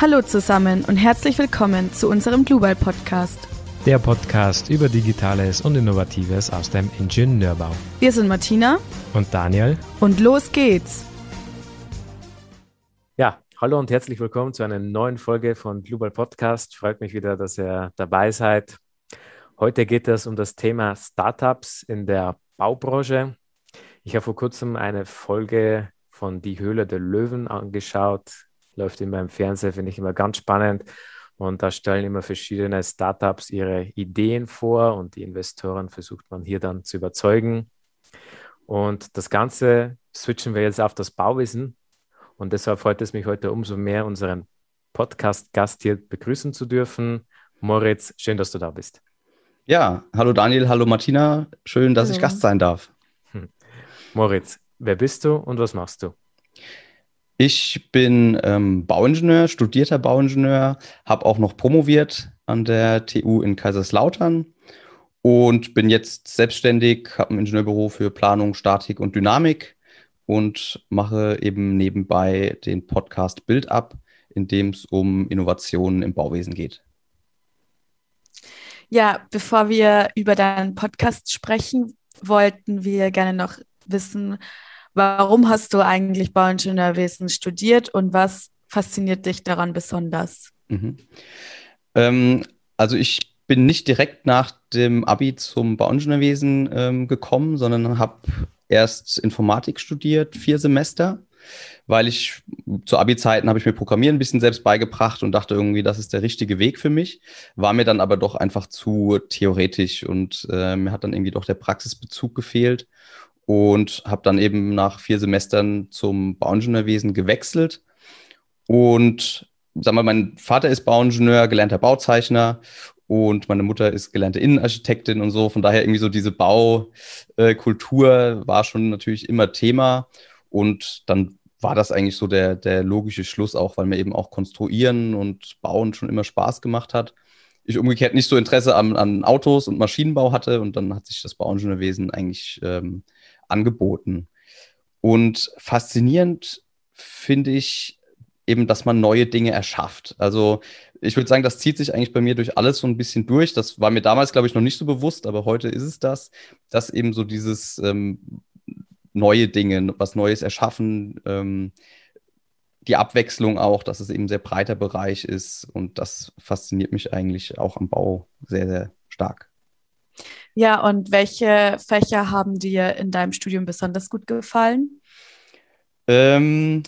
Hallo zusammen und herzlich willkommen zu unserem Global Podcast. Der Podcast über Digitales und Innovatives aus dem Ingenieurbau. Wir sind Martina und Daniel und los geht's. Ja, hallo und herzlich willkommen zu einer neuen Folge von Global Podcast. Freut mich wieder, dass ihr dabei seid. Heute geht es um das Thema Startups in der Baubranche. Ich habe vor kurzem eine Folge von Die Höhle der Löwen angeschaut läuft immer im Fernsehen, finde ich immer ganz spannend. Und da stellen immer verschiedene Startups ihre Ideen vor und die Investoren versucht man hier dann zu überzeugen. Und das Ganze switchen wir jetzt auf das Bauwesen. Und deshalb freut es mich heute umso mehr, unseren Podcast-Gast hier begrüßen zu dürfen. Moritz, schön, dass du da bist. Ja, hallo Daniel, hallo Martina. Schön, dass hallo. ich Gast sein darf. Hm. Moritz, wer bist du und was machst du? Ich bin ähm, Bauingenieur, studierter Bauingenieur, habe auch noch promoviert an der TU in Kaiserslautern und bin jetzt selbstständig, habe ein Ingenieurbüro für Planung, Statik und Dynamik und mache eben nebenbei den Podcast Bild ab, in dem es um Innovationen im Bauwesen geht. Ja, bevor wir über deinen Podcast sprechen, wollten wir gerne noch wissen, Warum hast du eigentlich Bauingenieurwesen studiert und was fasziniert dich daran besonders? Mhm. Ähm, also ich bin nicht direkt nach dem Abi zum Bauingenieurwesen ähm, gekommen, sondern habe erst Informatik studiert, vier Semester, weil ich zu Abi-Zeiten habe ich mir Programmieren ein bisschen selbst beigebracht und dachte irgendwie, das ist der richtige Weg für mich. War mir dann aber doch einfach zu theoretisch und äh, mir hat dann irgendwie doch der Praxisbezug gefehlt und habe dann eben nach vier Semestern zum Bauingenieurwesen gewechselt. Und sag mal, mein Vater ist Bauingenieur, gelernter Bauzeichner und meine Mutter ist gelernte Innenarchitektin und so. Von daher irgendwie so diese Baukultur war schon natürlich immer Thema. Und dann war das eigentlich so der, der logische Schluss auch, weil mir eben auch Konstruieren und Bauen schon immer Spaß gemacht hat. Ich umgekehrt nicht so Interesse an, an Autos und Maschinenbau hatte und dann hat sich das Bauingenieurwesen eigentlich ähm, angeboten. Und faszinierend finde ich eben, dass man neue Dinge erschafft. Also ich würde sagen, das zieht sich eigentlich bei mir durch alles so ein bisschen durch. Das war mir damals, glaube ich, noch nicht so bewusst, aber heute ist es das, dass eben so dieses ähm, neue Dinge, was Neues erschaffen, ähm, die Abwechslung auch, dass es eben sehr breiter Bereich ist und das fasziniert mich eigentlich auch am Bau sehr, sehr stark. Ja, und welche Fächer haben dir in deinem Studium besonders gut gefallen? Ähm,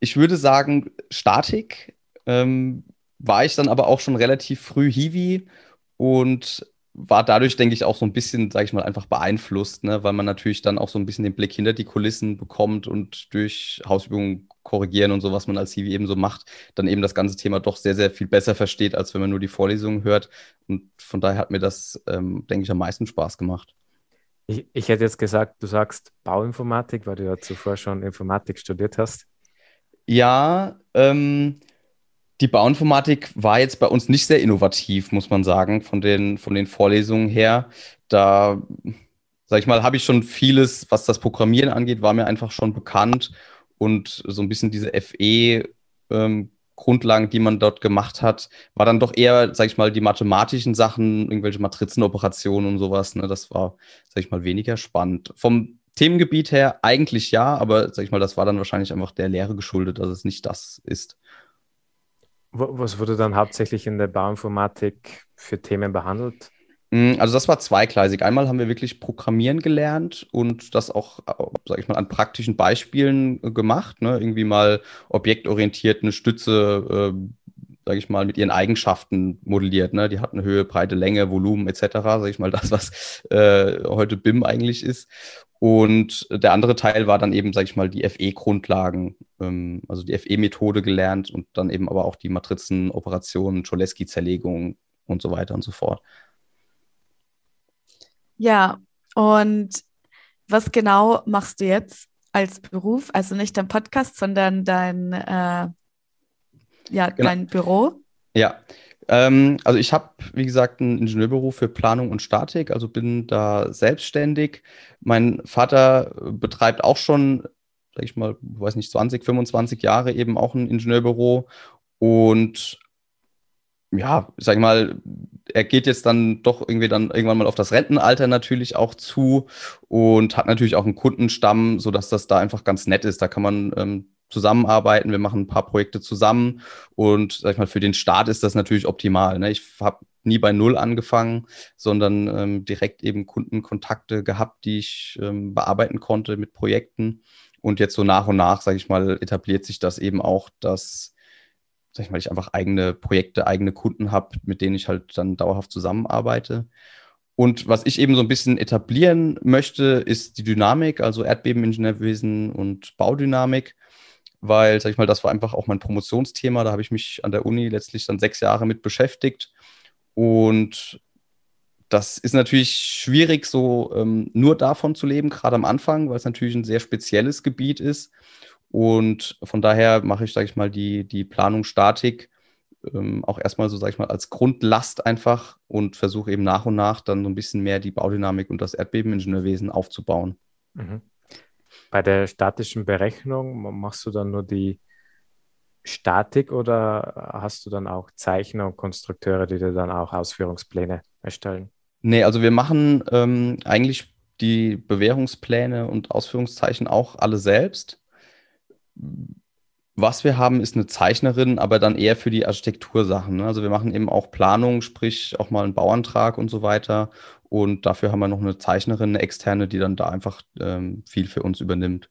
ich würde sagen, Statik ähm, war ich dann aber auch schon relativ früh Hiwi und war dadurch, denke ich, auch so ein bisschen, sage ich mal, einfach beeinflusst, ne? weil man natürlich dann auch so ein bisschen den Blick hinter die Kulissen bekommt und durch Hausübungen korrigieren und so, was man als CV eben so macht, dann eben das ganze Thema doch sehr, sehr viel besser versteht, als wenn man nur die Vorlesungen hört. Und von daher hat mir das, ähm, denke ich, am meisten Spaß gemacht. Ich, ich hätte jetzt gesagt, du sagst Bauinformatik, weil du ja zuvor schon Informatik studiert hast. Ja, ähm, die Bauinformatik war jetzt bei uns nicht sehr innovativ, muss man sagen, von den, von den Vorlesungen her. Da, sag ich mal, habe ich schon vieles, was das Programmieren angeht, war mir einfach schon bekannt. Und so ein bisschen diese FE, ähm, Grundlagen, die man dort gemacht hat, war dann doch eher, sag ich mal, die mathematischen Sachen, irgendwelche Matrizenoperationen und sowas. Ne? Das war, sag ich mal, weniger spannend. Vom Themengebiet her eigentlich ja, aber sag ich mal, das war dann wahrscheinlich einfach der Lehre geschuldet, dass es nicht das ist. Was wurde dann hauptsächlich in der Bauinformatik für Themen behandelt? Mm, also das war zweigleisig. Einmal haben wir wirklich Programmieren gelernt und das auch, sage ich mal, an praktischen Beispielen äh, gemacht. Ne? Irgendwie mal objektorientiert eine Stütze, äh, sage ich mal, mit ihren Eigenschaften modelliert. Ne? Die hatten Höhe, Breite, Länge, Volumen etc. Sage ich mal, das, was äh, heute BIM eigentlich ist. Und der andere Teil war dann eben, sage ich mal, die FE-Grundlagen, ähm, also die FE-Methode gelernt und dann eben aber auch die Matrizenoperationen, Cholesky-Zerlegung und so weiter und so fort. Ja, und was genau machst du jetzt als Beruf? Also nicht dein Podcast, sondern dein, äh, ja, genau. dein Büro? Ja, ähm, also ich habe, wie gesagt, ein Ingenieurbüro für Planung und Statik, also bin da selbstständig. Mein Vater betreibt auch schon sag ich mal, weiß nicht, 20, 25 Jahre eben auch ein Ingenieurbüro und ja, sag ich mal, er geht jetzt dann doch irgendwie dann irgendwann mal auf das Rentenalter natürlich auch zu und hat natürlich auch einen Kundenstamm, sodass das da einfach ganz nett ist. Da kann man ähm, zusammenarbeiten, wir machen ein paar Projekte zusammen und sag ich mal, für den Start ist das natürlich optimal. Ne? Ich habe nie bei Null angefangen, sondern ähm, direkt eben Kundenkontakte gehabt, die ich ähm, bearbeiten konnte mit Projekten. Und jetzt so nach und nach, sage ich mal, etabliert sich das eben auch, dass sag ich mal, ich einfach eigene Projekte, eigene Kunden habe, mit denen ich halt dann dauerhaft zusammenarbeite. Und was ich eben so ein bisschen etablieren möchte, ist die Dynamik, also Erdbebeningenieurwesen und Baudynamik, weil, sag ich mal, das war einfach auch mein Promotionsthema. Da habe ich mich an der Uni letztlich dann sechs Jahre mit beschäftigt. Und das ist natürlich schwierig, so ähm, nur davon zu leben, gerade am Anfang, weil es natürlich ein sehr spezielles Gebiet ist. Und von daher mache ich, sage ich mal, die, die Planung Statik ähm, auch erstmal so, sage ich mal, als Grundlast einfach und versuche eben nach und nach dann so ein bisschen mehr die Baudynamik und das Erdbebeningenieurwesen aufzubauen. Mhm. Bei der statischen Berechnung machst du dann nur die Statik oder hast du dann auch Zeichner und Konstrukteure, die dir dann auch Ausführungspläne erstellen? Nee, also wir machen ähm, eigentlich die Bewährungspläne und Ausführungszeichen auch alle selbst. Was wir haben, ist eine Zeichnerin, aber dann eher für die Architektursachen. Ne? Also wir machen eben auch Planung, sprich auch mal einen Bauantrag und so weiter. Und dafür haben wir noch eine Zeichnerin, eine externe, die dann da einfach ähm, viel für uns übernimmt.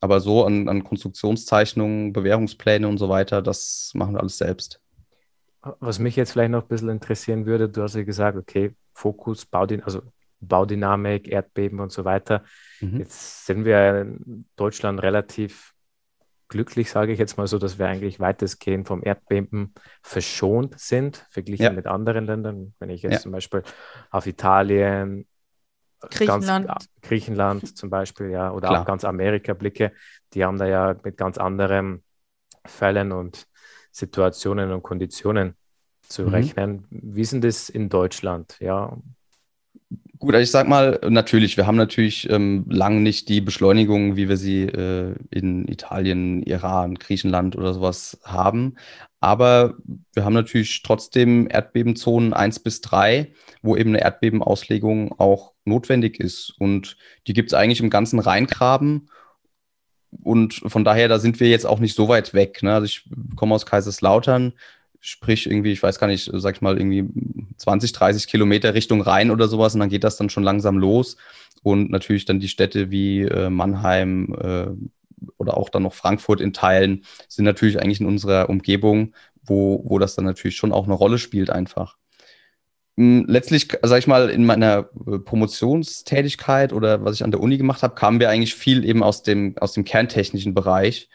Aber so an, an Konstruktionszeichnungen, Bewährungspläne und so weiter, das machen wir alles selbst. Was mich jetzt vielleicht noch ein bisschen interessieren würde, du hast ja gesagt, okay, Fokus, Baudyn also Baudynamik, Erdbeben und so weiter. Mhm. Jetzt sind wir in Deutschland relativ glücklich, sage ich jetzt mal so, dass wir eigentlich weitestgehend vom Erdbeben verschont sind, verglichen ja. mit anderen Ländern. Wenn ich jetzt ja. zum Beispiel auf Italien, Griechenland, ganz, Griechenland zum Beispiel, ja, oder Klar. auch ganz Amerika blicke, die haben da ja mit ganz anderen Fällen und Situationen und Konditionen zu mhm. rechnen. Wie sind das in Deutschland? Ja, Gut, also ich sag mal, natürlich, wir haben natürlich ähm, lang nicht die Beschleunigung, wie wir sie äh, in Italien, Iran, Griechenland oder sowas haben. Aber wir haben natürlich trotzdem Erdbebenzonen 1 bis 3, wo eben eine Erdbebenauslegung auch notwendig ist. Und die gibt es eigentlich im ganzen Rheingraben. Und von daher, da sind wir jetzt auch nicht so weit weg. Ne? Also ich komme aus Kaiserslautern. Sprich, irgendwie, ich weiß gar nicht, sag ich mal, irgendwie 20, 30 Kilometer Richtung Rhein oder sowas und dann geht das dann schon langsam los. Und natürlich dann die Städte wie äh, Mannheim äh, oder auch dann noch Frankfurt in Teilen sind natürlich eigentlich in unserer Umgebung, wo, wo das dann natürlich schon auch eine Rolle spielt einfach. Hm, letztlich, sag ich mal, in meiner äh, Promotionstätigkeit oder was ich an der Uni gemacht habe, kamen wir eigentlich viel eben aus dem, aus dem kerntechnischen Bereich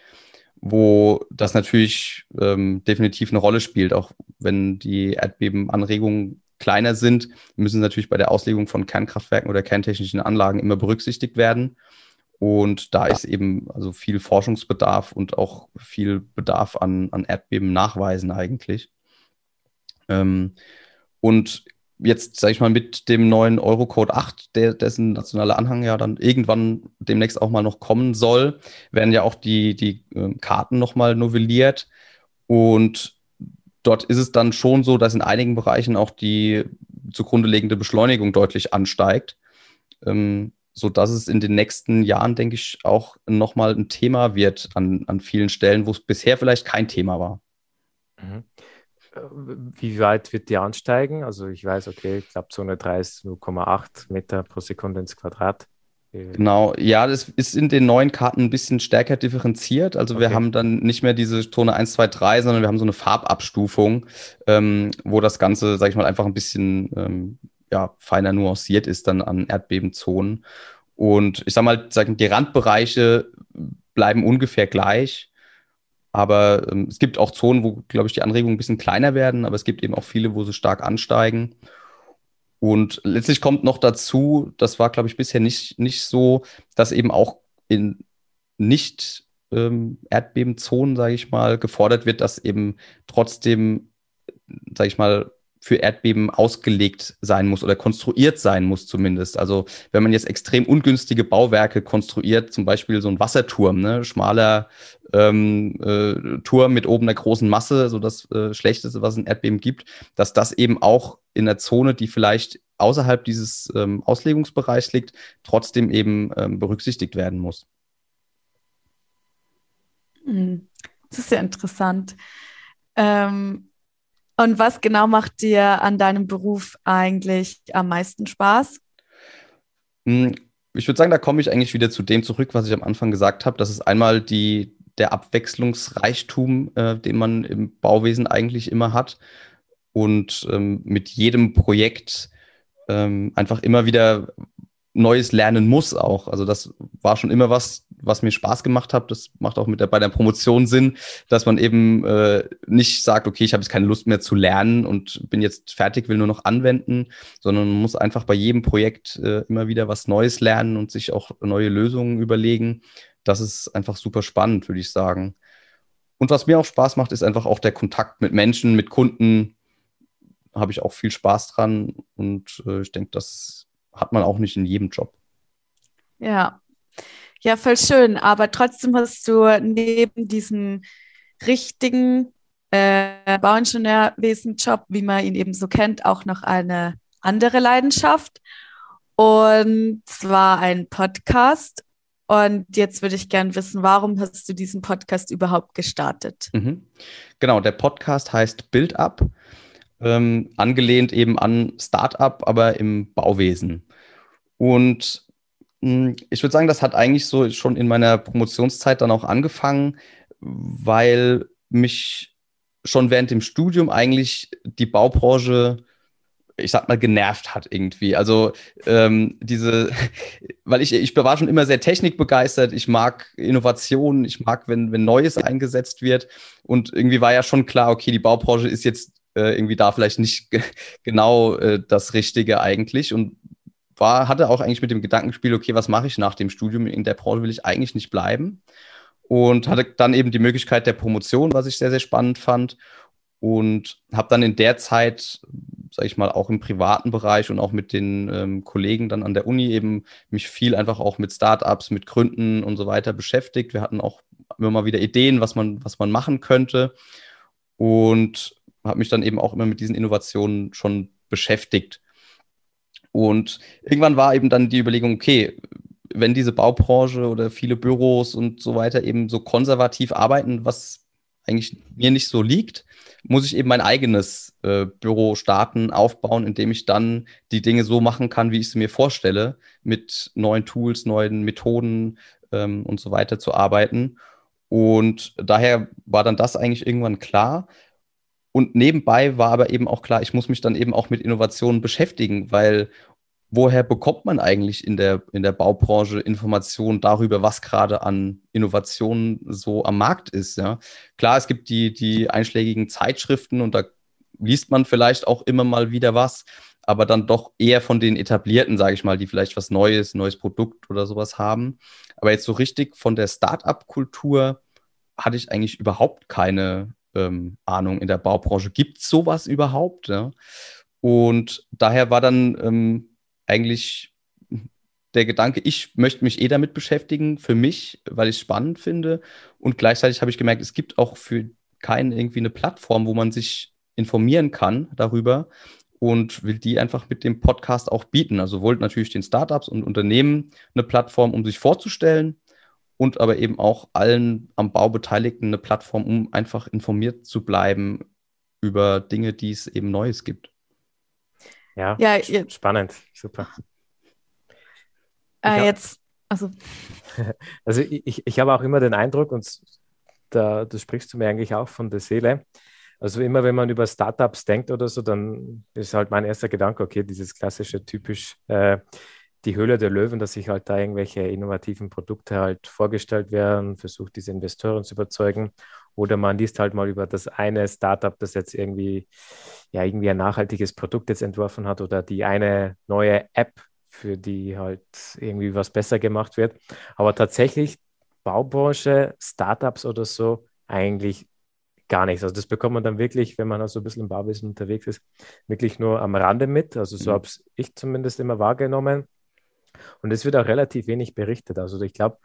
wo das natürlich ähm, definitiv eine Rolle spielt. Auch wenn die Erdbebenanregungen kleiner sind, müssen natürlich bei der Auslegung von Kernkraftwerken oder kerntechnischen Anlagen immer berücksichtigt werden. Und da ist eben also viel Forschungsbedarf und auch viel Bedarf an, an Erdbeben nachweisen eigentlich. Ähm, und jetzt, sage ich mal, mit dem neuen Eurocode 8, der, dessen nationale Anhang ja dann irgendwann demnächst auch mal noch kommen soll, werden ja auch die, die äh, Karten nochmal novelliert. Und dort ist es dann schon so, dass in einigen Bereichen auch die zugrunde liegende Beschleunigung deutlich ansteigt. Ähm, so dass es in den nächsten Jahren, denke ich, auch nochmal ein Thema wird an, an vielen Stellen, wo es bisher vielleicht kein Thema war. Mhm wie weit wird die ansteigen? Also ich weiß, okay, ich glaube Zone 3 ist 0,8 Meter pro Sekunde ins Quadrat. Genau, ja, das ist in den neuen Karten ein bisschen stärker differenziert. Also okay. wir haben dann nicht mehr diese Zone 1, 2, 3, sondern wir haben so eine Farbabstufung, ähm, wo das Ganze, sag ich mal, einfach ein bisschen ähm, ja, feiner nuanciert ist dann an Erdbebenzonen. Und ich sag mal, die Randbereiche bleiben ungefähr gleich. Aber ähm, es gibt auch Zonen, wo, glaube ich, die Anregungen ein bisschen kleiner werden, aber es gibt eben auch viele, wo sie stark ansteigen. Und letztlich kommt noch dazu, das war, glaube ich, bisher nicht, nicht so, dass eben auch in nicht ähm, Erdbebenzonen, sage ich mal, gefordert wird, dass eben trotzdem, sage ich mal, für Erdbeben ausgelegt sein muss oder konstruiert sein muss zumindest. Also wenn man jetzt extrem ungünstige Bauwerke konstruiert, zum Beispiel so ein Wasserturm, ne, schmaler ähm, äh, Turm mit oben einer großen Masse, so das äh, Schlechteste, was es in Erdbeben gibt, dass das eben auch in der Zone, die vielleicht außerhalb dieses ähm, Auslegungsbereichs liegt, trotzdem eben ähm, berücksichtigt werden muss. Hm, das ist ja interessant. Ähm, und was genau macht dir an deinem Beruf eigentlich am meisten Spaß? Hm, ich würde sagen, da komme ich eigentlich wieder zu dem zurück, was ich am Anfang gesagt habe. Das ist einmal die, der Abwechslungsreichtum, äh, den man im Bauwesen eigentlich immer hat. Und ähm, mit jedem Projekt ähm, einfach immer wieder Neues lernen muss auch. Also das war schon immer was, was mir Spaß gemacht hat. Das macht auch mit der, bei der Promotion Sinn, dass man eben äh, nicht sagt, okay, ich habe jetzt keine Lust mehr zu lernen und bin jetzt fertig, will nur noch anwenden, sondern man muss einfach bei jedem Projekt äh, immer wieder was Neues lernen und sich auch neue Lösungen überlegen. Das ist einfach super spannend, würde ich sagen. Und was mir auch Spaß macht, ist einfach auch der Kontakt mit Menschen, mit Kunden. Habe ich auch viel Spaß dran und äh, ich denke, das hat man auch nicht in jedem Job. Ja, ja, voll schön. Aber trotzdem hast du neben diesem richtigen äh, Bauingenieurwesen-Job, wie man ihn eben so kennt, auch noch eine andere Leidenschaft. Und zwar ein Podcast. Und jetzt würde ich gerne wissen, warum hast du diesen Podcast überhaupt gestartet? Mhm. Genau, der Podcast heißt Build Up ähm, angelehnt eben an Startup, aber im Bauwesen. Und mh, hm, ich würde sagen, das hat eigentlich so schon in meiner Promotionszeit dann auch angefangen, weil mich schon während dem Studium eigentlich die Baubranche ich sag mal, genervt hat irgendwie. Also ähm, diese, weil ich, ich war schon immer sehr technikbegeistert, ich mag Innovationen, ich mag, wenn, wenn Neues eingesetzt wird. Und irgendwie war ja schon klar, okay, die Baubranche ist jetzt äh, irgendwie da vielleicht nicht genau äh, das Richtige eigentlich und war, hatte auch eigentlich mit dem Gedankenspiel, okay, was mache ich nach dem Studium? In der Branche will ich eigentlich nicht bleiben. Und hatte dann eben die Möglichkeit der Promotion, was ich sehr, sehr spannend fand. Und habe dann in der Zeit, sage ich mal, auch im privaten Bereich und auch mit den ähm, Kollegen dann an der Uni eben mich viel einfach auch mit Startups, mit Gründen und so weiter beschäftigt. Wir hatten auch immer mal wieder Ideen, was man, was man machen könnte. Und habe mich dann eben auch immer mit diesen Innovationen schon beschäftigt. Und irgendwann war eben dann die Überlegung, okay, wenn diese Baubranche oder viele Büros und so weiter eben so konservativ arbeiten, was eigentlich mir nicht so liegt, muss ich eben mein eigenes äh, Büro starten, aufbauen, indem ich dann die Dinge so machen kann, wie ich sie mir vorstelle, mit neuen Tools, neuen Methoden ähm, und so weiter zu arbeiten. Und daher war dann das eigentlich irgendwann klar. Und nebenbei war aber eben auch klar, ich muss mich dann eben auch mit Innovationen beschäftigen, weil woher bekommt man eigentlich in der, in der Baubranche Informationen darüber, was gerade an Innovationen so am Markt ist? Ja? Klar, es gibt die, die einschlägigen Zeitschriften und da liest man vielleicht auch immer mal wieder was, aber dann doch eher von den etablierten, sage ich mal, die vielleicht was Neues, neues Produkt oder sowas haben. Aber jetzt so richtig von der Start-up-Kultur hatte ich eigentlich überhaupt keine ähm, Ahnung in der Baubranche. Gibt es sowas überhaupt? Ja? Und daher war dann ähm, eigentlich der Gedanke, ich möchte mich eh damit beschäftigen, für mich, weil ich es spannend finde. Und gleichzeitig habe ich gemerkt, es gibt auch für keinen irgendwie eine Plattform, wo man sich informieren kann darüber und will die einfach mit dem Podcast auch bieten. Also wollte natürlich den Startups und Unternehmen eine Plattform, um sich vorzustellen, und aber eben auch allen am Bau Beteiligten eine Plattform, um einfach informiert zu bleiben über Dinge, die es eben Neues gibt. Ja, ja jetzt, spannend, super. Äh, jetzt, also. also ich, ich habe auch immer den Eindruck, und da, da sprichst du mir eigentlich auch von der Seele. Also immer wenn man über Startups denkt oder so, dann ist halt mein erster Gedanke, okay, dieses klassische typisch äh, die Höhle der Löwen, dass sich halt da irgendwelche innovativen Produkte halt vorgestellt werden, versucht diese Investoren zu überzeugen. Oder man liest halt mal über das eine Startup, das jetzt irgendwie, ja, irgendwie ein nachhaltiges Produkt jetzt entworfen hat oder die eine neue App, für die halt irgendwie was besser gemacht wird. Aber tatsächlich Baubranche, Startups oder so, eigentlich gar nichts. Also das bekommt man dann wirklich, wenn man also ein bisschen im Bauwesen unterwegs ist, wirklich nur am Rande mit. Also so mhm. habe ich zumindest immer wahrgenommen. Und es wird auch relativ wenig berichtet. Also ich glaube,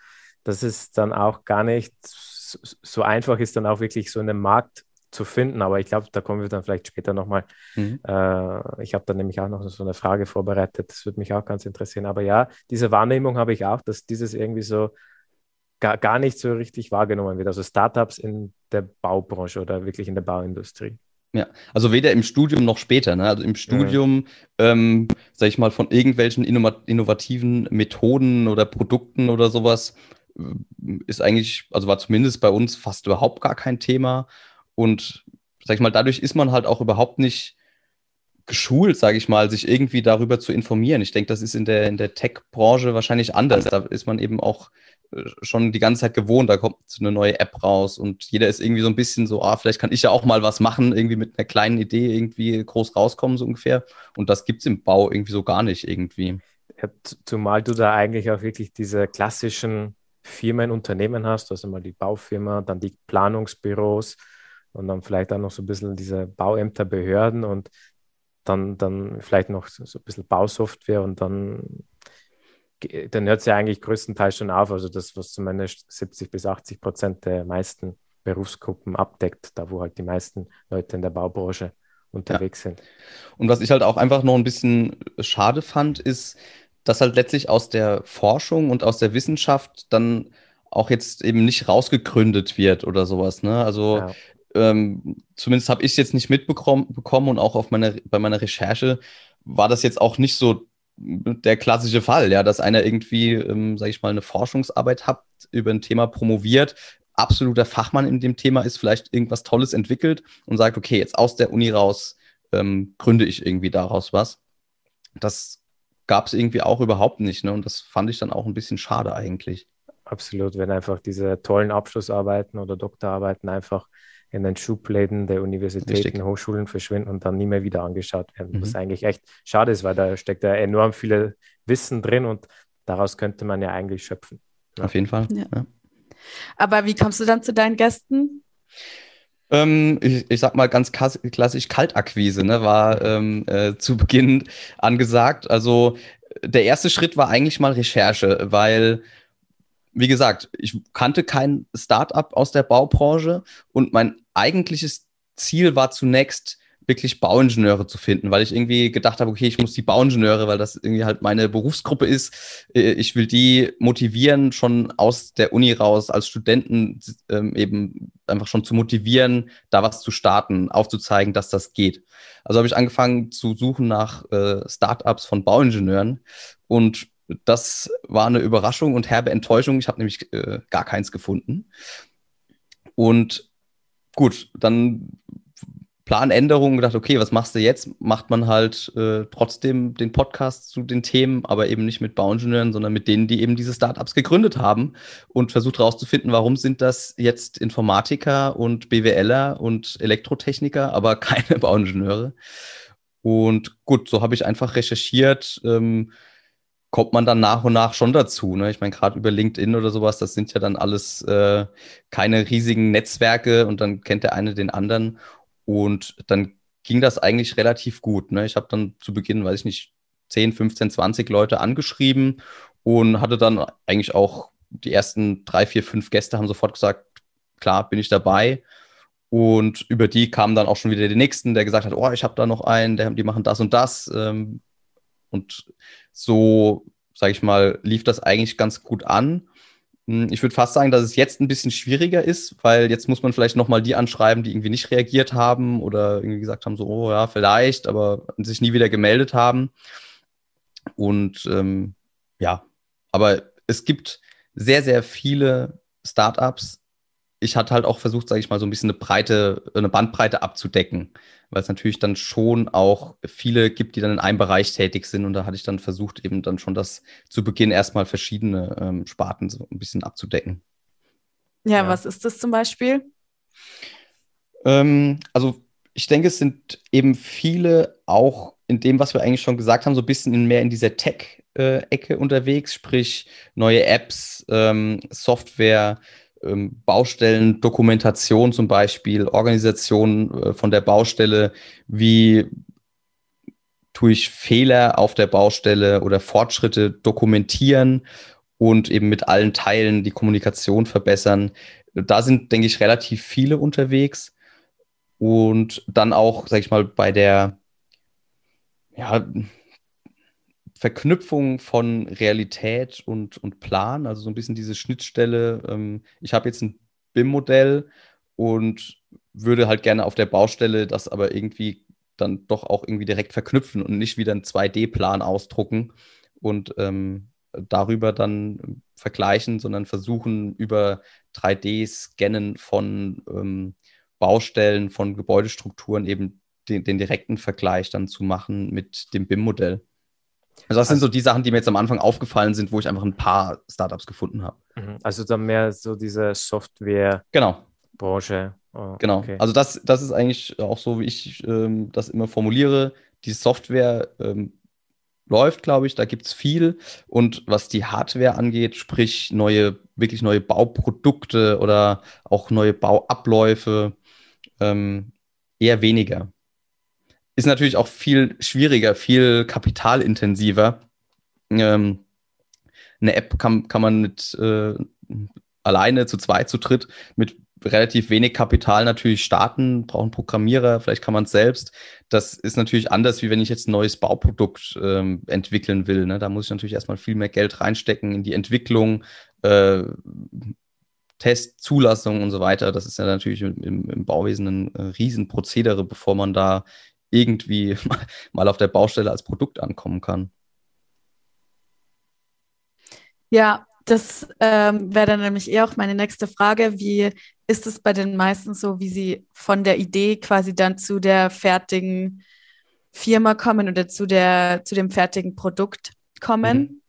dass es dann auch gar nicht so einfach ist, dann auch wirklich so in einem Markt zu finden. Aber ich glaube, da kommen wir dann vielleicht später nochmal. Mhm. Äh, ich habe da nämlich auch noch so eine Frage vorbereitet. Das würde mich auch ganz interessieren. Aber ja, diese Wahrnehmung habe ich auch, dass dieses irgendwie so gar, gar nicht so richtig wahrgenommen wird. Also Startups in der Baubranche oder wirklich in der Bauindustrie. Ja, also weder im Studium noch später. Ne? Also im Studium, ja. ähm, sag ich mal, von irgendwelchen innovativen Methoden oder Produkten oder sowas äh, ist eigentlich, also war zumindest bei uns fast überhaupt gar kein Thema. Und sag ich mal, dadurch ist man halt auch überhaupt nicht geschult, sage ich mal, sich irgendwie darüber zu informieren. Ich denke, das ist in der, in der Tech-Branche wahrscheinlich anders. Da ist man eben auch äh, schon die ganze Zeit gewohnt. Da kommt eine neue App raus und jeder ist irgendwie so ein bisschen so, ah, vielleicht kann ich ja auch mal was machen, irgendwie mit einer kleinen Idee irgendwie groß rauskommen, so ungefähr. Und das gibt es im Bau irgendwie so gar nicht irgendwie. Ja, zumal du da eigentlich auch wirklich diese klassischen Firmen, Unternehmen hast, also mal die Baufirma, dann die Planungsbüros und dann vielleicht auch noch so ein bisschen diese Bauämter, Behörden und dann, dann vielleicht noch so ein bisschen Bausoftware und dann, dann hört es ja eigentlich größtenteils schon auf. Also das, was zumindest 70 bis 80 Prozent der meisten Berufsgruppen abdeckt, da wo halt die meisten Leute in der Baubranche unterwegs ja. sind. Und was ich halt auch einfach noch ein bisschen schade fand, ist, dass halt letztlich aus der Forschung und aus der Wissenschaft dann auch jetzt eben nicht rausgegründet wird oder sowas. Ne? Also ja ähm, zumindest habe ich es jetzt nicht mitbekommen bekommen und auch auf meiner, bei meiner Recherche war das jetzt auch nicht so der klassische Fall, ja, dass einer irgendwie, ähm, sage ich mal, eine Forschungsarbeit hat, über ein Thema promoviert, absoluter Fachmann in dem Thema ist, vielleicht irgendwas Tolles entwickelt und sagt, okay, jetzt aus der Uni raus ähm, gründe ich irgendwie daraus was. Das gab es irgendwie auch überhaupt nicht, ne? Und das fand ich dann auch ein bisschen schade eigentlich. Absolut, wenn einfach diese tollen Abschlussarbeiten oder Doktorarbeiten einfach in den Schubläden der Universitäten, Richtig. Hochschulen verschwinden und dann nie mehr wieder angeschaut werden. Mhm. Was eigentlich echt schade ist, weil da steckt ja enorm viel Wissen drin und daraus könnte man ja eigentlich schöpfen. Ja. Auf jeden Fall. Ja. Ja. Aber wie kommst du dann zu deinen Gästen? Ähm, ich, ich, sag mal ganz klassisch Kaltakquise, ne, war ähm, äh, zu Beginn angesagt. Also der erste Schritt war eigentlich mal Recherche, weil wie gesagt, ich kannte kein Startup aus der Baubranche und mein eigentliches Ziel war zunächst wirklich Bauingenieure zu finden, weil ich irgendwie gedacht habe, okay, ich muss die Bauingenieure, weil das irgendwie halt meine Berufsgruppe ist. Äh, ich will die motivieren, schon aus der Uni raus, als Studenten ähm, eben einfach schon zu motivieren, da was zu starten, aufzuzeigen, dass das geht. Also habe ich angefangen zu suchen nach äh, Startups von Bauingenieuren und das war eine Überraschung und herbe Enttäuschung. Ich habe nämlich äh, gar keins gefunden. Und gut, dann Planänderung gedacht, okay, was machst du jetzt? Macht man halt äh, trotzdem den Podcast zu den Themen, aber eben nicht mit Bauingenieuren, sondern mit denen, die eben diese Startups gegründet haben und versucht herauszufinden, warum sind das jetzt Informatiker und BWLer und Elektrotechniker, aber keine Bauingenieure. Und gut, so habe ich einfach recherchiert, ähm, kommt man dann nach und nach schon dazu. Ne? Ich meine, gerade über LinkedIn oder sowas, das sind ja dann alles äh, keine riesigen Netzwerke und dann kennt der eine den anderen. Und dann ging das eigentlich relativ gut. Ne? Ich habe dann zu Beginn, weiß ich nicht, 10, 15, 20 Leute angeschrieben und hatte dann eigentlich auch die ersten drei, vier, fünf Gäste haben sofort gesagt, klar, bin ich dabei. Und über die kamen dann auch schon wieder die nächsten, der gesagt hat, oh, ich habe da noch einen, der, die machen das und das. Ähm, und so, sage ich mal, lief das eigentlich ganz gut an. Hm, ich würde fast sagen, dass es jetzt ein bisschen schwieriger ist, weil jetzt muss man vielleicht nochmal die anschreiben, die irgendwie nicht reagiert haben oder irgendwie gesagt haben, so, oh ja, vielleicht, aber sich nie wieder gemeldet haben. Und ähm, ja, aber es gibt sehr, sehr viele Startups, ich hatte halt auch versucht, sage ich mal, so ein bisschen eine breite, eine Bandbreite abzudecken, weil es natürlich dann schon auch viele gibt, die dann in einem Bereich tätig sind. Und da hatte ich dann versucht, eben dann schon das zu Beginn erstmal verschiedene ähm, Sparten so ein bisschen abzudecken. Ja, ja, was ist das zum Beispiel? Ähm, also ich denke, es sind eben viele auch in dem, was wir eigentlich schon gesagt haben, so ein bisschen mehr in dieser Tech-Ecke unterwegs, sprich neue Apps, ähm, Software, ähm, Baustellen, Dokumentation zum Beispiel, Organisation äh, von der Baustelle, wie tue ich Fehler auf der Baustelle oder Fortschritte dokumentieren und eben mit allen Teilen die Kommunikation verbessern. Da sind, denke ich, relativ viele unterwegs. Und dann auch, sag ich mal, bei der ja, Verknüpfung von Realität und, und Plan, also so ein bisschen diese Schnittstelle. Ähm, ich habe jetzt ein BIM-Modell und würde halt gerne auf der Baustelle das aber irgendwie dann doch auch irgendwie direkt verknüpfen und nicht wieder einen 2D-Plan ausdrucken und ähm, darüber dann vergleichen, sondern versuchen über 3D-Scannen von ähm, Baustellen, von Gebäudestrukturen eben den, den direkten Vergleich dann zu machen mit dem BIM-Modell. Also das sind so die Sachen, die mir jetzt am Anfang aufgefallen sind, wo ich einfach ein paar Startups gefunden habe. Mhm. Also dann mehr so diese Software. Genau. Branche. Oh, genau. Okay. Also das, das ist eigentlich auch so, wie ich ähm, das immer formuliere. Die Software ähm, läuft, glaube ich, da gibt es viel. Und was die Hardware angeht, sprich neue, wirklich neue Bauprodukte oder auch neue Bauabläufe, ähm, eher weniger ist natürlich auch viel schwieriger, viel kapitalintensiver. Ähm, eine App kann, kann man mit äh, alleine zu zweit, zu dritt mit relativ wenig Kapital natürlich starten, brauchen Programmierer, vielleicht kann man es selbst. Das ist natürlich anders, wie wenn ich jetzt ein neues Bauprodukt ähm, entwickeln will. Ne? Da muss ich natürlich erstmal viel mehr Geld reinstecken in die Entwicklung, äh, Test, Zulassung und so weiter. Das ist ja natürlich im, im Bauwesen ein äh, Riesenprozedere, bevor man da irgendwie mal auf der Baustelle als Produkt ankommen kann. Ja, das ähm, wäre dann nämlich eher auch meine nächste Frage. Wie ist es bei den meisten so, wie sie von der Idee quasi dann zu der fertigen Firma kommen oder zu, der, zu dem fertigen Produkt kommen?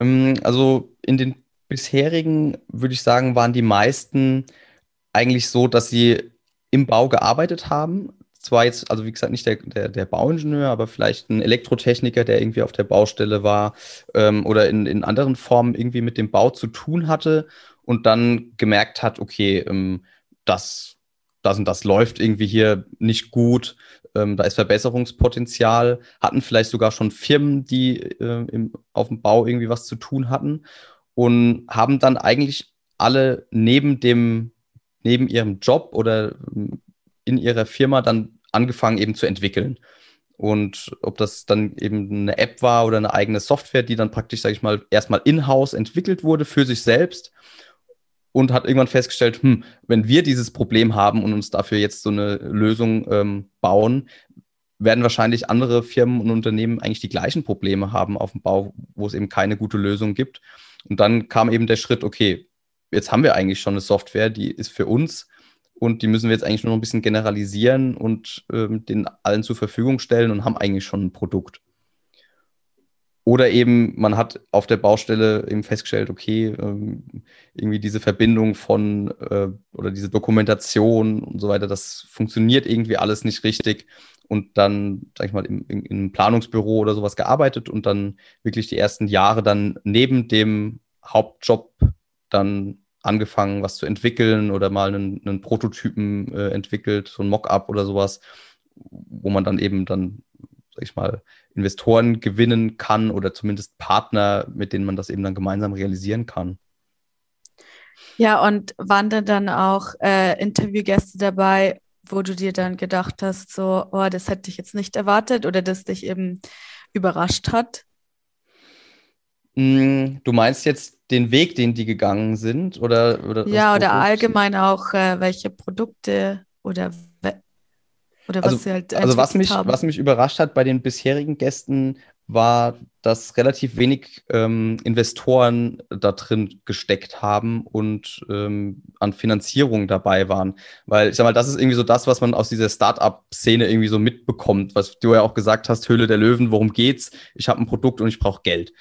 Mhm. Ähm, also in den bisherigen, würde ich sagen, waren die meisten eigentlich so, dass sie im Bau gearbeitet haben, zwar jetzt, also wie gesagt, nicht der, der, der Bauingenieur, aber vielleicht ein Elektrotechniker, der irgendwie auf der Baustelle war ähm, oder in, in anderen Formen irgendwie mit dem Bau zu tun hatte und dann gemerkt hat, okay, ähm, das, das und das läuft irgendwie hier nicht gut, ähm, da ist Verbesserungspotenzial, hatten vielleicht sogar schon Firmen, die äh, im, auf dem Bau irgendwie was zu tun hatten und haben dann eigentlich alle neben dem, neben ihrem Job oder ähm, in ihrer Firma dann angefangen eben zu entwickeln. Und ob das dann eben eine App war oder eine eigene Software, die dann praktisch, sage ich mal, erstmal in-house entwickelt wurde für sich selbst und hat irgendwann festgestellt, hm, wenn wir dieses Problem haben und uns dafür jetzt so eine Lösung ähm, bauen, werden wahrscheinlich andere Firmen und Unternehmen eigentlich die gleichen Probleme haben auf dem Bau, wo es eben keine gute Lösung gibt. Und dann kam eben der Schritt, okay, jetzt haben wir eigentlich schon eine Software, die ist für uns und die müssen wir jetzt eigentlich nur noch ein bisschen generalisieren und ähm, den allen zur Verfügung stellen und haben eigentlich schon ein Produkt. Oder eben, man hat auf der Baustelle eben festgestellt, okay, ähm, irgendwie diese Verbindung von äh, oder diese Dokumentation und so weiter, das funktioniert irgendwie alles nicht richtig. Und dann, sag ich mal, im, im, im Planungsbüro oder sowas gearbeitet und dann wirklich die ersten Jahre dann neben dem Hauptjob dann angefangen, was zu entwickeln oder mal einen, einen Prototypen äh, entwickelt, so ein Mockup oder sowas, wo man dann eben dann, sag ich mal, Investoren gewinnen kann oder zumindest Partner, mit denen man das eben dann gemeinsam realisieren kann. Ja, und waren da dann auch äh, Interviewgäste dabei, wo du dir dann gedacht hast, so, oh, das hätte ich jetzt nicht erwartet oder das dich eben überrascht hat? Mm, du meinst jetzt den Weg, den die gegangen sind? Oder, oder ja, oder allgemein auch, äh, welche Produkte oder, oder was also, sie halt Also was mich, haben. was mich überrascht hat bei den bisherigen Gästen, war, dass relativ wenig ähm, Investoren da drin gesteckt haben und ähm, an Finanzierung dabei waren. Weil ich sag mal, das ist irgendwie so das, was man aus dieser Startup-Szene irgendwie so mitbekommt, was du ja auch gesagt hast, Höhle der Löwen, worum geht's? Ich habe ein Produkt und ich brauche Geld.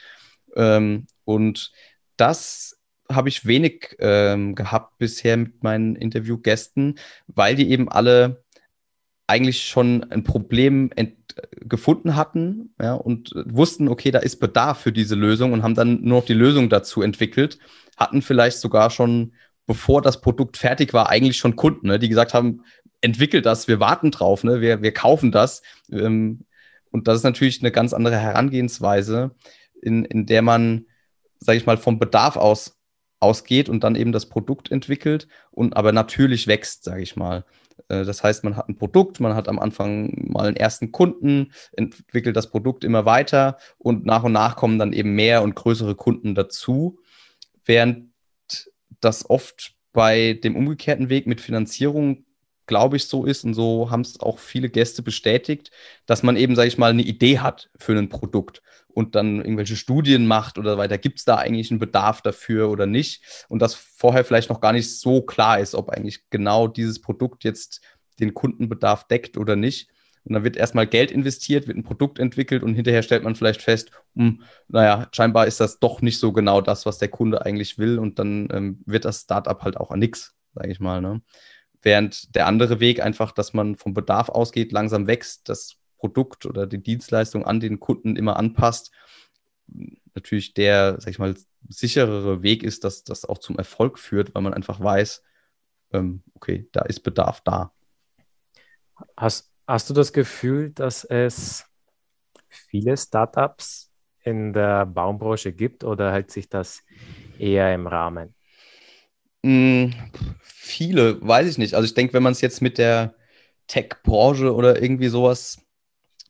Ähm, und das habe ich wenig ähm, gehabt bisher mit meinen Interviewgästen, weil die eben alle eigentlich schon ein Problem gefunden hatten ja, und wussten, okay, da ist Bedarf für diese Lösung und haben dann nur noch die Lösung dazu entwickelt, hatten vielleicht sogar schon bevor das Produkt fertig war, eigentlich schon Kunden, ne, die gesagt haben, entwickelt das, wir warten drauf, ne, wir, wir kaufen das. Ähm, und das ist natürlich eine ganz andere Herangehensweise, in, in der man, sage ich mal, vom Bedarf aus ausgeht und dann eben das Produkt entwickelt und aber natürlich wächst, sage ich mal. Äh, das heißt, man hat ein Produkt, man hat am Anfang mal einen ersten Kunden, entwickelt das Produkt immer weiter und nach und nach kommen dann eben mehr und größere Kunden dazu, während das oft bei dem umgekehrten Weg mit Finanzierung glaube ich, so ist und so haben es auch viele Gäste bestätigt, dass man eben, sage ich mal, eine Idee hat für ein Produkt und dann irgendwelche Studien macht oder weiter. Gibt es da eigentlich einen Bedarf dafür oder nicht? Und das vorher vielleicht noch gar nicht so klar ist, ob eigentlich genau dieses Produkt jetzt den Kundenbedarf deckt oder nicht. Und dann wird erstmal Geld investiert, wird ein Produkt entwickelt und hinterher stellt man vielleicht fest, hm, naja, scheinbar ist das doch nicht so genau das, was der Kunde eigentlich will. Und dann ähm, wird das Startup halt auch an nichts, sage ich mal. Ne? Während der andere Weg einfach, dass man vom Bedarf ausgeht, langsam wächst, das Produkt oder die Dienstleistung an den Kunden immer anpasst, natürlich der, sag ich mal, sicherere Weg ist, dass das auch zum Erfolg führt, weil man einfach weiß, ähm, okay, da ist Bedarf da. Hast, hast du das Gefühl, dass es viele Startups in der Baumbranche gibt oder hält sich das eher im Rahmen? Mm, viele, weiß ich nicht. Also ich denke, wenn man es jetzt mit der Tech-Branche oder irgendwie sowas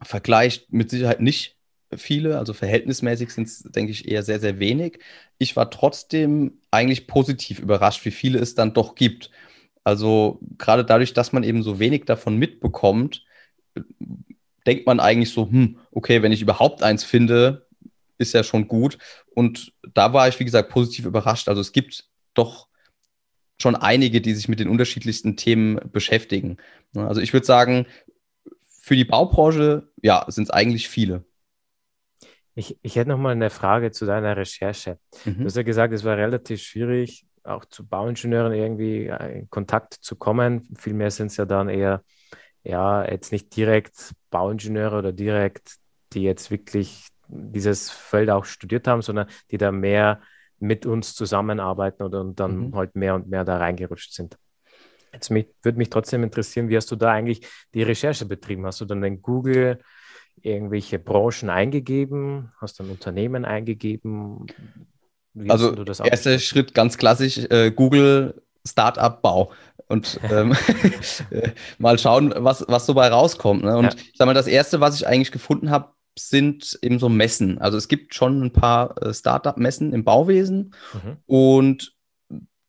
vergleicht, mit Sicherheit nicht viele. Also verhältnismäßig sind es, denke ich, eher sehr, sehr wenig. Ich war trotzdem eigentlich positiv überrascht, wie viele es dann doch gibt. Also gerade dadurch, dass man eben so wenig davon mitbekommt, denkt man eigentlich so, hm, okay, wenn ich überhaupt eins finde, ist ja schon gut. Und da war ich, wie gesagt, positiv überrascht. Also es gibt doch schon einige, die sich mit den unterschiedlichsten Themen beschäftigen. Also ich würde sagen, für die Baubranche, ja, sind es eigentlich viele. Ich, ich hätte noch mal eine Frage zu deiner Recherche. Mhm. Du hast ja gesagt, es war relativ schwierig, auch zu Bauingenieuren irgendwie in Kontakt zu kommen. Vielmehr sind es ja dann eher, ja, jetzt nicht direkt Bauingenieure oder direkt, die jetzt wirklich dieses Feld auch studiert haben, sondern die da mehr mit uns zusammenarbeiten oder und dann mhm. halt mehr und mehr da reingerutscht sind. Jetzt mich, würde mich trotzdem interessieren, wie hast du da eigentlich die Recherche betrieben? Hast du dann in Google irgendwelche Branchen eingegeben? Hast du ein Unternehmen eingegeben? Wie also erster Schritt ganz klassisch, äh, Google Startup Bau und ähm, mal schauen, was, was so bei rauskommt. Ne? Und ja. ich sag mal, das erste, was ich eigentlich gefunden habe, sind eben so Messen. Also es gibt schon ein paar äh, Startup-Messen im Bauwesen mhm. und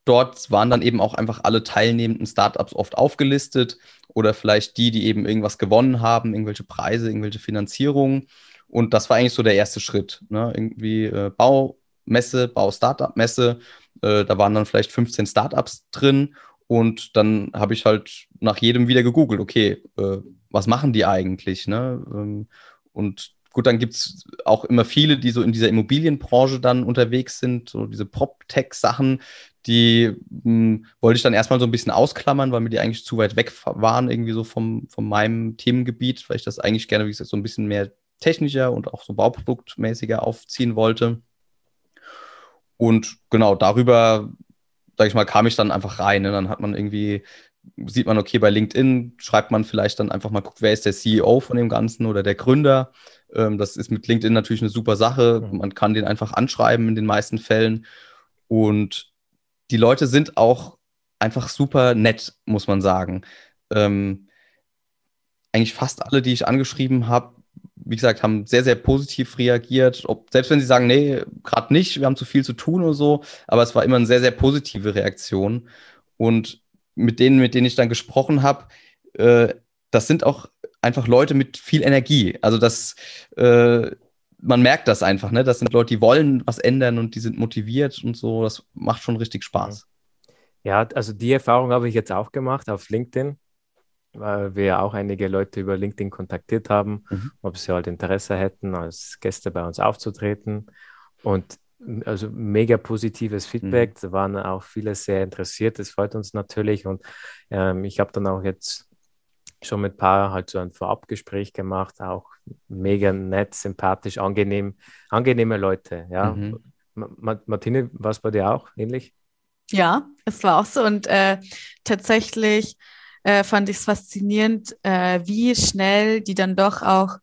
dort waren dann eben auch einfach alle teilnehmenden Startups oft aufgelistet oder vielleicht die, die eben irgendwas gewonnen haben, irgendwelche Preise, irgendwelche Finanzierungen. Und das war eigentlich so der erste Schritt. Ne? Irgendwie äh, Baumesse, Bau-Startup-Messe. Äh, da waren dann vielleicht 15 Startups drin. Und dann habe ich halt nach jedem wieder gegoogelt, okay, äh, was machen die eigentlich? Ne? Ähm, und Gut, dann gibt es auch immer viele, die so in dieser Immobilienbranche dann unterwegs sind, so diese Prop-Tech-Sachen, die mh, hm, wollte ich dann erstmal so ein bisschen ausklammern, weil mir die eigentlich zu weit weg waren, irgendwie so vom, von meinem Themengebiet, weil ich das eigentlich gerne, wie gesagt, so ein bisschen mehr technischer und auch so bauproduktmäßiger aufziehen wollte. Und genau darüber, sag ich mal, kam ich dann einfach rein. Ne? Dann hat man irgendwie sieht man, okay, bei LinkedIn schreibt man vielleicht dann einfach mal, guckt, wer ist der CEO von dem Ganzen oder der Gründer. Ähm, das ist mit LinkedIn natürlich eine super Sache. Man kann den einfach anschreiben in den meisten Fällen. Und die Leute sind auch einfach super nett, muss man sagen. Ähm, eigentlich fast alle, die ich angeschrieben habe, wie gesagt, haben sehr, sehr positiv reagiert. Ob, selbst wenn sie sagen, nee, gerade nicht, wir haben zu viel zu tun oder so, aber es war immer eine sehr, sehr positive Reaktion. Und mit denen, mit denen ich dann gesprochen habe, äh, das sind auch einfach Leute mit viel Energie. Also das, äh, man merkt das einfach, ne? Das sind Leute, die wollen was ändern und die sind motiviert und so. Das macht schon richtig Spaß. Ja, also die Erfahrung habe ich jetzt auch gemacht auf LinkedIn, weil wir auch einige Leute über LinkedIn kontaktiert haben, mhm. ob sie halt Interesse hätten, als Gäste bei uns aufzutreten. Und also mega positives Feedback. Mhm. Da waren auch viele sehr interessiert. Das freut uns natürlich. Und ähm, ich habe dann auch jetzt schon mit ein paar halt so ein Vorabgespräch gemacht. Auch mega nett, sympathisch, angenehm, angenehme Leute. Ja. Mhm. Martine, war es bei dir auch ähnlich? Ja, es war auch so. Und äh, tatsächlich äh, fand ich es faszinierend, äh, wie schnell die dann doch auch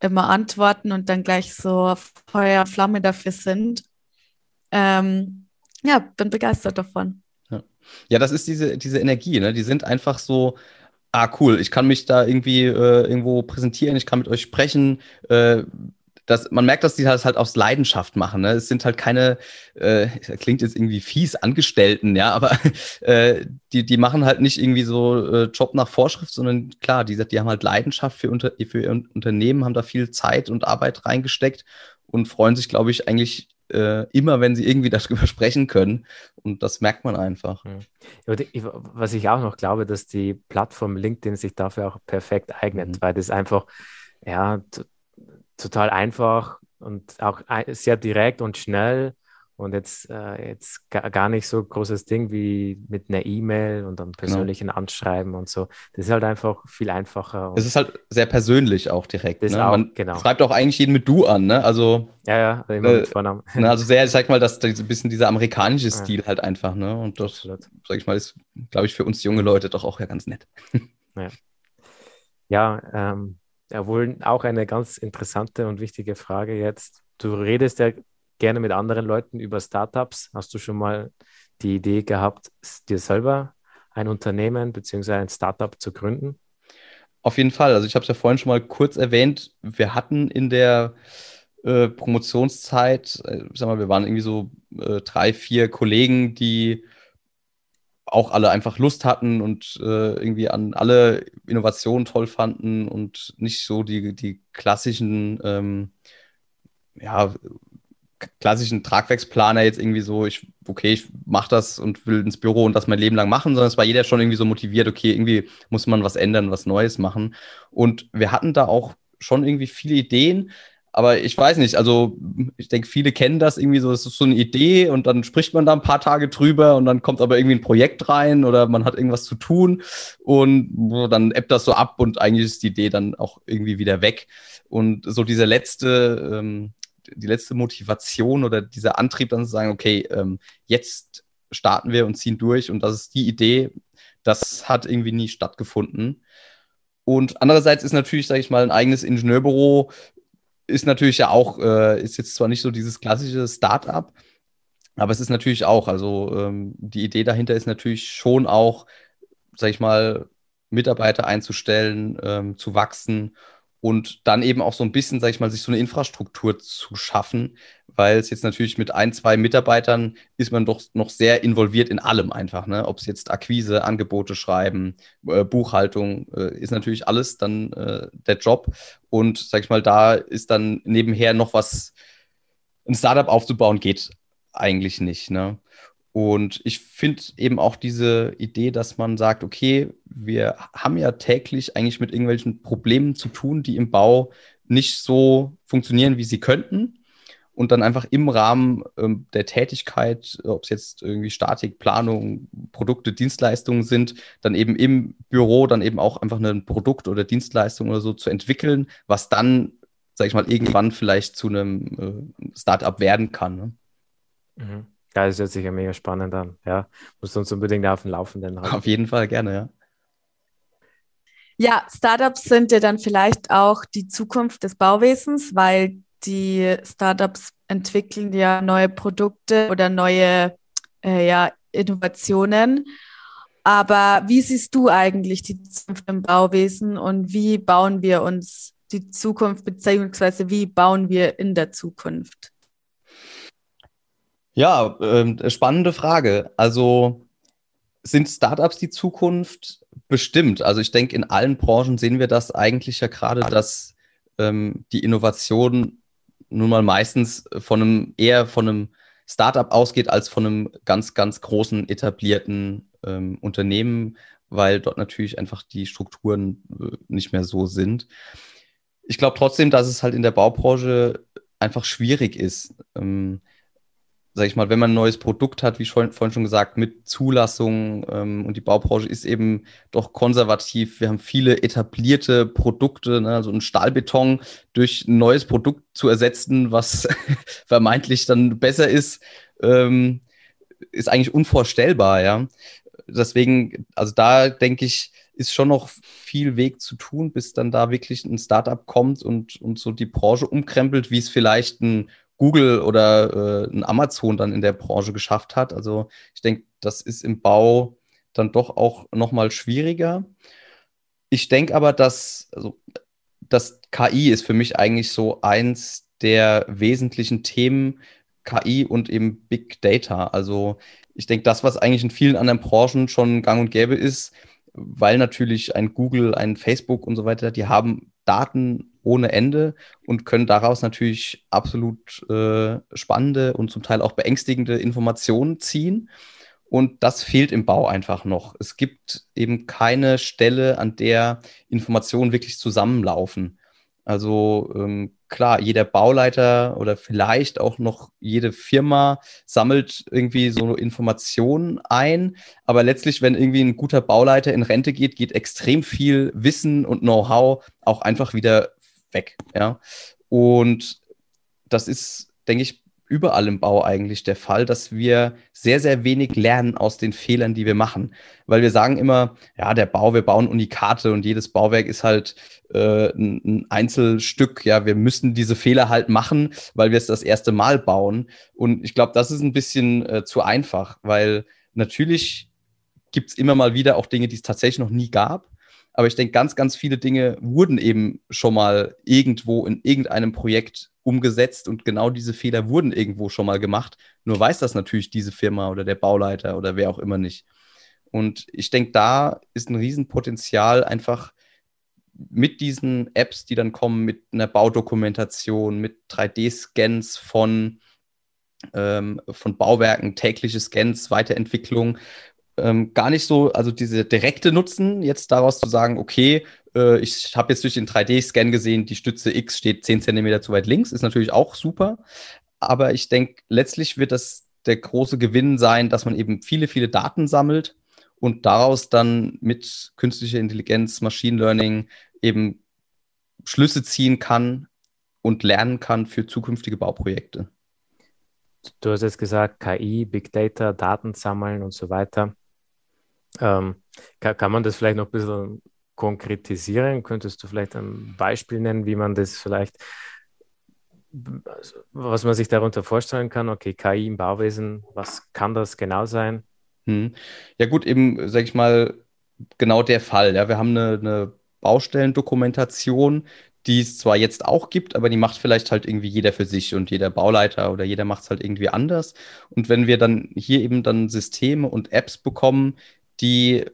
immer antworten und dann gleich so Feuer, Flamme dafür sind. Ähm, ja, bin begeistert davon. Ja. ja, das ist diese, diese Energie, ne? Die sind einfach so, ah, cool, ich kann mich da irgendwie äh, irgendwo präsentieren, ich kann mit euch sprechen. Äh, das, man merkt, dass die das halt aus Leidenschaft machen. Ne? Es sind halt keine, äh, klingt jetzt irgendwie fies, Angestellten, ja, aber äh, die, die machen halt nicht irgendwie so äh, Job nach Vorschrift, sondern klar, die, die haben halt Leidenschaft für, unter, für ihr Unternehmen, haben da viel Zeit und Arbeit reingesteckt und freuen sich, glaube ich, eigentlich äh, immer, wenn sie irgendwie darüber sprechen können. Und das merkt man einfach. Ja, was ich auch noch glaube, dass die Plattform LinkedIn sich dafür auch perfekt eignet, mhm. weil das einfach, ja, total einfach und auch sehr direkt und schnell und jetzt, äh, jetzt gar nicht so großes Ding wie mit einer E-Mail und dann genau. persönlichen genau. Anschreiben und so. Das ist halt einfach viel einfacher. Es ist halt sehr persönlich auch direkt. Ne? Auch, Man genau. schreibt auch eigentlich jeden mit Du an, ne? Also. Ja, ja, immer äh, mit Vornamen. Ne, also sehr, ich sag mal, dass ein bisschen dieser amerikanische Stil ja. halt einfach, ne? Und das, Absolut. sag ich mal, ist, glaube ich, für uns junge Leute doch auch ja ganz nett. Ja, ja ähm, ja, wohl auch eine ganz interessante und wichtige Frage jetzt. Du redest ja gerne mit anderen Leuten über Startups. Hast du schon mal die Idee gehabt, dir selber ein Unternehmen bzw. ein Startup zu gründen? Auf jeden Fall. Also ich habe es ja vorhin schon mal kurz erwähnt. Wir hatten in der äh, Promotionszeit, äh, sag mal, wir waren irgendwie so äh, drei, vier Kollegen, die auch alle einfach Lust hatten und äh, irgendwie an alle Innovationen toll fanden und nicht so die, die klassischen, ähm, ja, klassischen Tragwerksplaner jetzt irgendwie so, ich, okay, ich mache das und will ins Büro und das mein Leben lang machen, sondern es war jeder schon irgendwie so motiviert, okay, irgendwie muss man was ändern, was Neues machen. Und wir hatten da auch schon irgendwie viele Ideen, aber ich weiß nicht, also ich denke, viele kennen das irgendwie so, es ist so eine Idee und dann spricht man da ein paar Tage drüber und dann kommt aber irgendwie ein Projekt rein oder man hat irgendwas zu tun und dann ebbt das so ab und eigentlich ist die Idee dann auch irgendwie wieder weg. Und so diese letzte, ähm, die letzte Motivation oder dieser Antrieb dann zu sagen, okay, ähm, jetzt starten wir und ziehen durch und das ist die Idee, das hat irgendwie nie stattgefunden. Und andererseits ist natürlich, sage ich mal, ein eigenes Ingenieurbüro ist natürlich ja auch, äh, ist jetzt zwar nicht so dieses klassische Start-up, aber es ist natürlich auch, also ähm, die Idee dahinter ist natürlich schon auch, sag ich mal, Mitarbeiter einzustellen, ähm, zu wachsen und dann eben auch so ein bisschen, sag ich mal, sich so eine Infrastruktur zu schaffen, weil es jetzt natürlich mit ein, zwei Mitarbeitern ist man doch noch sehr involviert in allem einfach, ne? Ob es jetzt Akquise, Angebote schreiben, äh, Buchhaltung, äh, ist natürlich alles dann äh, der Job. Und sag ich mal, da ist dann nebenher noch was, ein Startup aufzubauen, geht eigentlich nicht, ne? Und ich finde eben auch diese Idee, dass man sagt, okay, wir haben ja täglich eigentlich mit irgendwelchen Problemen zu tun, die im Bau nicht so funktionieren, wie sie könnten. Und dann einfach im Rahmen ähm, der Tätigkeit, ob es jetzt irgendwie Statik, Planung, Produkte, Dienstleistungen sind, dann eben im Büro dann eben auch einfach ein Produkt oder Dienstleistung oder so zu entwickeln, was dann, sag ich mal, irgendwann vielleicht zu einem äh, Startup werden kann. Ne? Mhm. Ja, das hört sich ja mega spannend an. Ja, musst du uns unbedingt auf dem Laufenden halten. Auf jeden Fall, gerne, ja. Ja, Startups sind ja dann vielleicht auch die Zukunft des Bauwesens, weil die Startups entwickeln ja neue Produkte oder neue äh, ja, Innovationen. Aber wie siehst du eigentlich die Zukunft im Bauwesen und wie bauen wir uns die Zukunft, beziehungsweise wie bauen wir in der Zukunft? Ja, äh, spannende Frage. Also sind Startups die Zukunft? Bestimmt. Also ich denke, in allen Branchen sehen wir das eigentlich ja gerade, dass ähm, die Innovation nun mal meistens von einem eher von einem Startup ausgeht als von einem ganz, ganz großen etablierten ähm, Unternehmen, weil dort natürlich einfach die Strukturen äh, nicht mehr so sind. Ich glaube trotzdem, dass es halt in der Baubranche einfach schwierig ist. Ähm, sag ich mal, wenn man ein neues Produkt hat, wie schon, vorhin schon gesagt, mit Zulassung ähm, und die Baubranche ist eben doch konservativ. Wir haben viele etablierte Produkte, ne, also ein Stahlbeton durch ein neues Produkt zu ersetzen, was vermeintlich dann besser ist, ähm, ist eigentlich unvorstellbar, ja. Deswegen, also da denke ich, ist schon noch viel Weg zu tun, bis dann da wirklich ein Startup kommt und, und so die Branche umkrempelt, wie es vielleicht ein Google oder äh, ein Amazon dann in der Branche geschafft hat. Also ich denke, das ist im Bau dann doch auch nochmal schwieriger. Ich denke aber, dass also, das KI ist für mich eigentlich so eins der wesentlichen Themen, KI und eben Big Data. Also ich denke, das, was eigentlich in vielen anderen Branchen schon gang und gäbe ist, weil natürlich ein Google, ein Facebook und so weiter, die haben Daten ohne Ende und können daraus natürlich absolut äh, spannende und zum Teil auch beängstigende Informationen ziehen. Und das fehlt im Bau einfach noch. Es gibt eben keine Stelle, an der Informationen wirklich zusammenlaufen. Also ähm, klar, jeder Bauleiter oder vielleicht auch noch jede Firma sammelt irgendwie so Informationen ein. Aber letztlich, wenn irgendwie ein guter Bauleiter in Rente geht, geht extrem viel Wissen und Know-how auch einfach wieder weg. Ja? Und das ist, denke ich, überall im Bau eigentlich der Fall, dass wir sehr, sehr wenig lernen aus den Fehlern, die wir machen. Weil wir sagen immer, ja, der Bau, wir bauen Unikate und jedes Bauwerk ist halt äh, ein, ein Einzelstück. Ja, wir müssen diese Fehler halt machen, weil wir es das erste Mal bauen. Und ich glaube, das ist ein bisschen äh, zu einfach, weil natürlich gibt es immer mal wieder auch Dinge, die es tatsächlich noch nie gab. Aber ich denke, ganz, ganz viele Dinge wurden eben schon mal irgendwo in irgendeinem Projekt umgesetzt und genau diese Fehler wurden irgendwo schon mal gemacht. Nur weiß das natürlich diese Firma oder der Bauleiter oder wer auch immer nicht. Und ich denke, da ist ein Riesenpotenzial einfach mit diesen Apps, die dann kommen, mit einer Baudokumentation, mit 3D-Scans von, ähm, von Bauwerken, tägliche Scans, Weiterentwicklung, ähm, gar nicht so, also diese direkte Nutzen, jetzt daraus zu sagen, okay, äh, ich habe jetzt durch den 3D-Scan gesehen, die Stütze X steht 10 cm zu weit links, ist natürlich auch super. Aber ich denke, letztlich wird das der große Gewinn sein, dass man eben viele, viele Daten sammelt und daraus dann mit künstlicher Intelligenz, Machine Learning eben Schlüsse ziehen kann und lernen kann für zukünftige Bauprojekte. Du hast jetzt gesagt, KI, Big Data, Daten sammeln und so weiter. Ähm, kann, kann, man das vielleicht noch ein bisschen konkretisieren? Könntest du vielleicht ein Beispiel nennen, wie man das vielleicht, was man sich darunter vorstellen kann? Okay, KI im Bauwesen, was kann das genau sein? Hm. Ja gut, eben, sag ich mal, genau der Fall. Ja, wir haben eine, eine Baustellendokumentation, die es zwar jetzt auch gibt, aber die macht vielleicht halt irgendwie jeder für sich und jeder Bauleiter oder jeder macht es halt irgendwie anders. Und wenn wir dann hier eben dann Systeme und Apps bekommen, die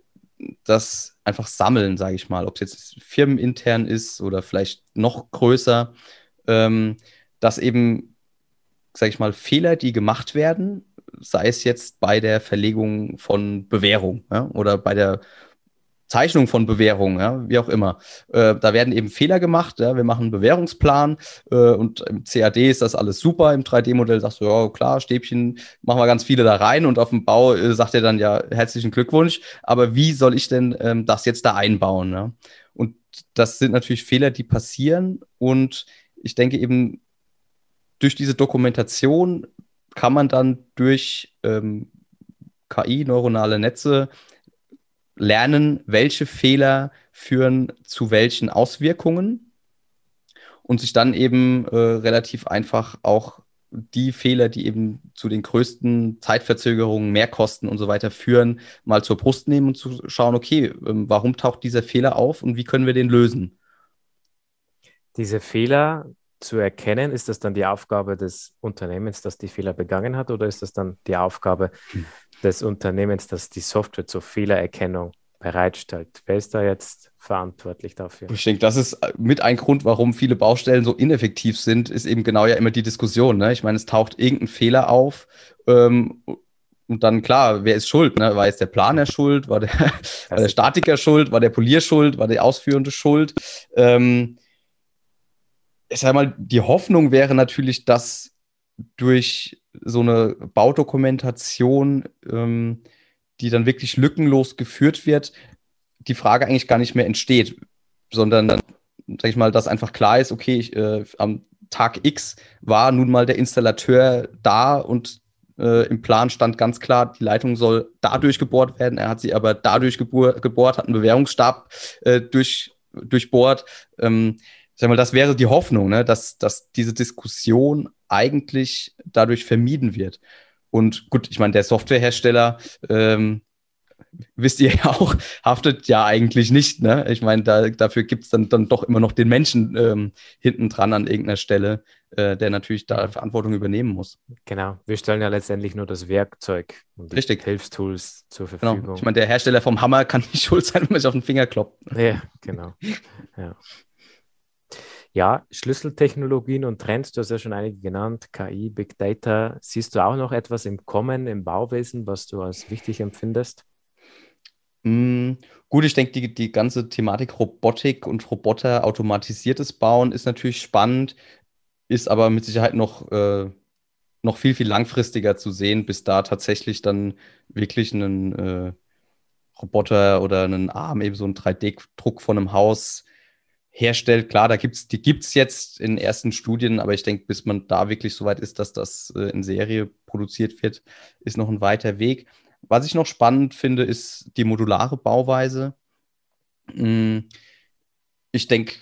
das einfach sammeln, sage ich mal, ob es jetzt firmenintern ist oder vielleicht noch größer, ähm, dass eben, sage ich mal, Fehler, die gemacht werden, sei es jetzt bei der Verlegung von Bewährung ja, oder bei der Zeichnung von Bewährungen, ja, wie auch immer. Äh, da werden eben Fehler gemacht. Ja, wir machen einen Bewährungsplan äh, und im CAD ist das alles super. Im 3D-Modell sagst du, ja klar, Stäbchen, machen wir ganz viele da rein und auf dem Bau äh, sagt er dann ja herzlichen Glückwunsch. Aber wie soll ich denn ähm, das jetzt da einbauen? Ja? Und das sind natürlich Fehler, die passieren. Und ich denke eben, durch diese Dokumentation kann man dann durch ähm, KI, neuronale Netze, lernen, welche Fehler führen zu welchen Auswirkungen und sich dann eben äh, relativ einfach auch die Fehler, die eben zu den größten Zeitverzögerungen, Mehrkosten und so weiter führen, mal zur Brust nehmen und zu schauen, okay, ähm, warum taucht dieser Fehler auf und wie können wir den lösen? Diese Fehler zu erkennen, ist das dann die Aufgabe des Unternehmens, das die Fehler begangen hat, oder ist das dann die Aufgabe hm des Unternehmens, das die Software zur Fehlererkennung bereitstellt. Wer ist da jetzt verantwortlich dafür? Ich denke, das ist mit ein Grund, warum viele Baustellen so ineffektiv sind, ist eben genau ja immer die Diskussion. Ne? Ich meine, es taucht irgendein Fehler auf ähm, und dann klar, wer ist schuld? Ne? War jetzt der Planer schuld? War der, war der Statiker schuld? War der Polier schuld? War der Ausführende schuld? Ähm, ich sage mal, die Hoffnung wäre natürlich, dass durch so eine Baudokumentation, ähm, die dann wirklich lückenlos geführt wird, die Frage eigentlich gar nicht mehr entsteht, sondern dann, sag ich mal, dass einfach klar ist, okay, ich, äh, am Tag X war nun mal der Installateur da und Äh, Im Plan stand ganz klar, die Leitung soll dadurch gebohrt werden. Er hat sie aber dadurch gebohrt, gebohrt hat einen Bewährungsstab äh, durch, durchbohrt. Ähm, sag mal, das wäre die Hoffnung, ne? dass, dass diese Diskussion eigentlich dadurch vermieden wird. Und gut, ich meine, der Softwarehersteller, ähm, wisst ihr ja auch, haftet ja eigentlich nicht. Ne? Ich meine, da, dafür gibt es dann, dann doch immer noch den Menschen ähm, hinten dran an irgendeiner Stelle, äh, der natürlich da Verantwortung übernehmen muss. Genau, wir stellen ja letztendlich nur das Werkzeug und die Richtig. Hilfstools zur Verfügung. Genau. Ich meine, der Hersteller vom Hammer kann nicht schuld sein, wenn man sich auf den Finger kloppt. Ja, genau. ja. Ja, Schlüsseltechnologien und Trends, du hast ja schon einige genannt, KI, Big Data. Siehst du auch noch etwas im Kommen, im Bauwesen, was du als wichtig empfindest? Mm, gut, ich denke, die, die ganze Thematik Robotik und Roboter, automatisiertes Bauen ist natürlich spannend, ist aber mit Sicherheit noch, äh, noch viel, viel langfristiger zu sehen, bis da tatsächlich dann wirklich ein äh, Roboter oder einen Arm, eben so ein 3D-Druck von einem Haus herstellt. Klar, da gibt's, die gibt es jetzt in ersten Studien, aber ich denke, bis man da wirklich so weit ist, dass das äh, in Serie produziert wird, ist noch ein weiter Weg. Was ich noch spannend finde, ist die modulare Bauweise. Hm, ich denke,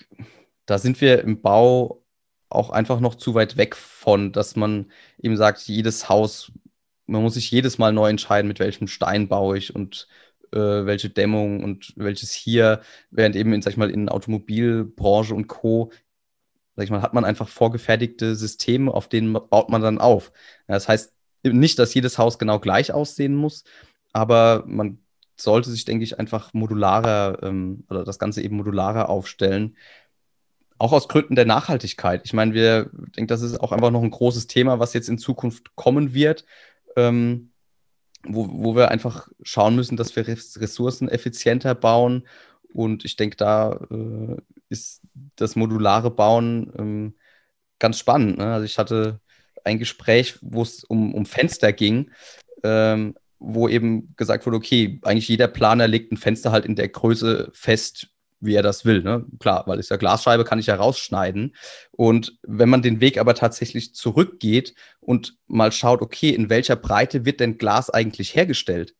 da sind wir im Bau auch einfach noch zu weit weg von, dass man eben sagt, jedes Haus, man muss sich jedes Mal neu entscheiden, mit welchem Stein baue ich und äh, welche Dämmung und welches hier, während eben in, sag ich mal, in Automobilbranche und Co. Sag ich mal, hat man einfach vorgefertigte Systeme, auf denen baut man dann auf. Das heißt nicht, dass jedes Haus genau gleich aussehen muss, aber man sollte sich, denke ich, einfach modularer ähm, oder das Ganze eben modularer aufstellen. Auch aus Gründen der Nachhaltigkeit. Ich meine, wir denken, das ist auch einfach noch ein großes Thema, was jetzt in Zukunft kommen wird. Ähm, wo, wo wir einfach schauen müssen, dass wir Ressourcen effizienter bauen. Und ich denke, da äh, ist das modulare Bauen ähm, ganz spannend. Ne? Also ich hatte ein Gespräch, wo es um, um Fenster ging, ähm, wo eben gesagt wurde, okay, eigentlich jeder Planer legt ein Fenster halt in der Größe fest, wie er das will. Ne? Klar, weil es ja Glasscheibe, kann ich ja rausschneiden. Und wenn man den Weg aber tatsächlich zurückgeht und mal schaut, okay, in welcher Breite wird denn Glas eigentlich hergestellt?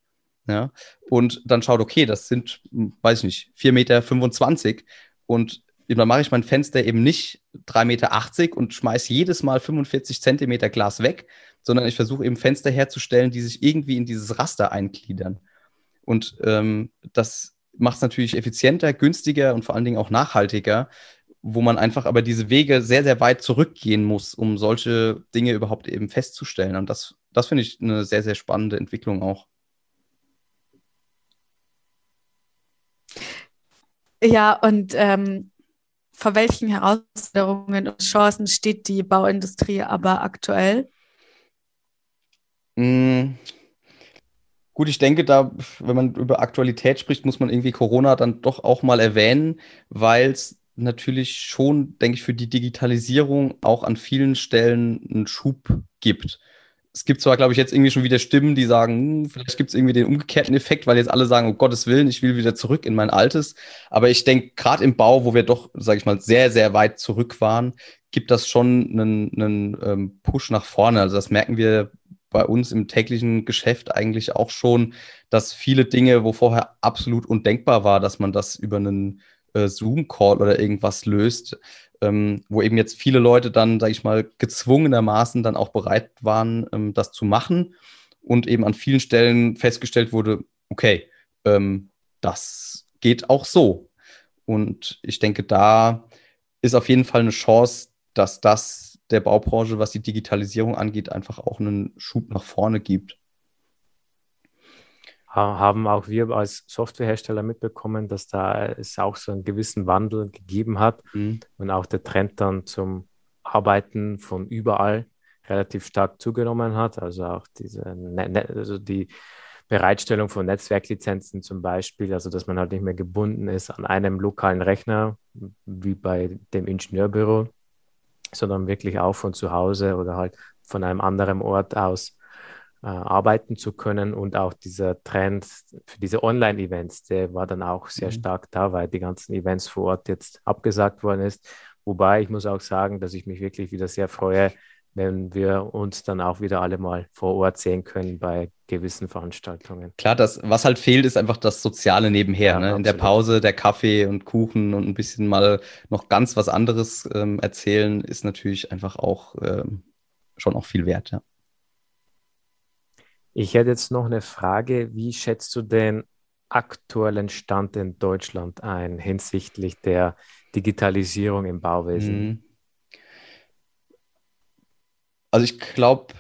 Ja? Und dann schaut, okay, das sind, hm, weiß ich nicht, 4,25 Meter. Und dann mache ich mein Fenster eben nicht 3,80 Meter und schmeiße jedes Mal 45 Zentimeter Glas weg, sondern ich versuche eben Fenster herzustellen, die sich irgendwie in dieses Raster eingliedern. Und ähm, das macht es natürlich effizienter, günstiger und vor allen Dingen auch nachhaltiger, wo man einfach aber diese Wege sehr, sehr weit zurückgehen muss, um solche Dinge überhaupt eben festzustellen. Und das, das finde ich eine sehr, sehr spannende Entwicklung auch. Ja, und ähm, vor welchen Herausforderungen und Chancen steht die Bauindustrie aber aktuell? Mmh Gut, ich denke, da, wenn man über Aktualität spricht, muss man irgendwie Corona dann doch auch mal erwähnen, weil es natürlich schon, denke ich, für die Digitalisierung auch an vielen Stellen einen Schub gibt. Es gibt zwar, glaube ich, jetzt irgendwie schon wieder Stimmen, die sagen, hm, vielleicht gibt es irgendwie den umgekehrten Effekt, weil jetzt alle sagen, um Gottes Willen, ich will wieder zurück in mein Altes. Aber ich denke, gerade im Bau, wo wir doch, sage ich mal, sehr, sehr weit zurück waren, gibt das schon einen, einen ähm, Push nach vorne. Also das merken wir bei uns im täglichen Geschäft eigentlich auch schon, dass viele Dinge, wo vorher absolut undenkbar war, dass man das über einen äh, Zoom-Call oder irgendwas löst, ähm, wo eben jetzt viele Leute dann, sage ich mal, gezwungenermaßen dann auch bereit waren, ähm, das zu machen und eben an vielen Stellen festgestellt wurde, okay, ähm, das geht auch so. Und ich denke, da ist auf jeden Fall eine Chance, dass das der Baubranche, was die Digitalisierung angeht, einfach auch einen Schub nach vorne gibt. Haben auch wir als Softwarehersteller mitbekommen, dass da es auch so einen gewissen Wandel gegeben hat mhm. und auch der Trend dann zum Arbeiten von überall relativ stark zugenommen hat. Also auch diese, ne, ne, also die Bereitstellung von Netzwerklizenzen zum Beispiel, also dass man halt nicht mehr gebunden ist an einem lokalen Rechner, wie bei dem Ingenieurbüro, sondern wirklich auch von zu Hause oder halt von einem anderen Ort aus äh, arbeiten zu können. Und auch dieser Trend für diese Online-Events, der war dann auch sehr mhm. stark da, weil die ganzen Events vor Ort jetzt abgesagt worden ist. Wobei ich muss auch sagen, dass ich mich wirklich wieder sehr freue, wenn wir uns dann auch wieder alle mal vor Ort sehen können bei gewissen Veranstaltungen. Klar, das, was halt fehlt, ist einfach das Soziale nebenher. Ja, ne? In der Pause der Kaffee und Kuchen und ein bisschen mal noch ganz was anderes ähm, erzählen, ist natürlich einfach auch ähm, schon auch viel wert. Ja. Ich hätte jetzt noch eine Frage. Wie schätzt du den aktuellen Stand in Deutschland ein hinsichtlich der Digitalisierung im Bauwesen? Mhm. Also ich glaube,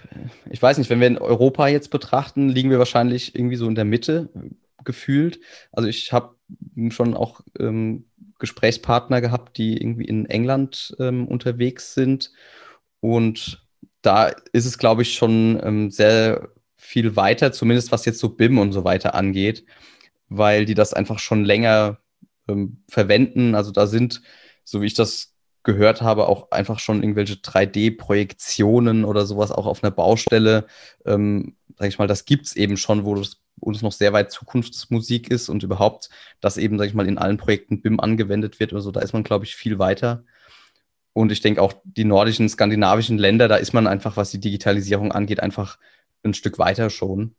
ich weiß nicht, wenn wir in Europa jetzt betrachten, liegen wir wahrscheinlich irgendwie so in der Mitte gefühlt. Also ich habe schon auch ähm, Gesprächspartner gehabt, die irgendwie in England ähm, unterwegs sind. Und da ist es, glaube ich, schon ähm, sehr viel weiter, zumindest was jetzt so BIM und so weiter angeht, weil die das einfach schon länger ähm, verwenden. Also da sind, so wie ich das gehört habe, auch einfach schon irgendwelche 3D-Projektionen oder sowas auch auf einer Baustelle. Ähm, sag ich mal, das gibt es eben schon, wo das, das noch sehr weit Zukunftsmusik ist und überhaupt, dass eben, sag ich mal, in allen Projekten BIM angewendet wird oder so, da ist man, glaube ich, viel weiter. Und ich denke auch die nordischen, skandinavischen Länder, da ist man einfach, was die Digitalisierung angeht, einfach ein Stück weiter schon.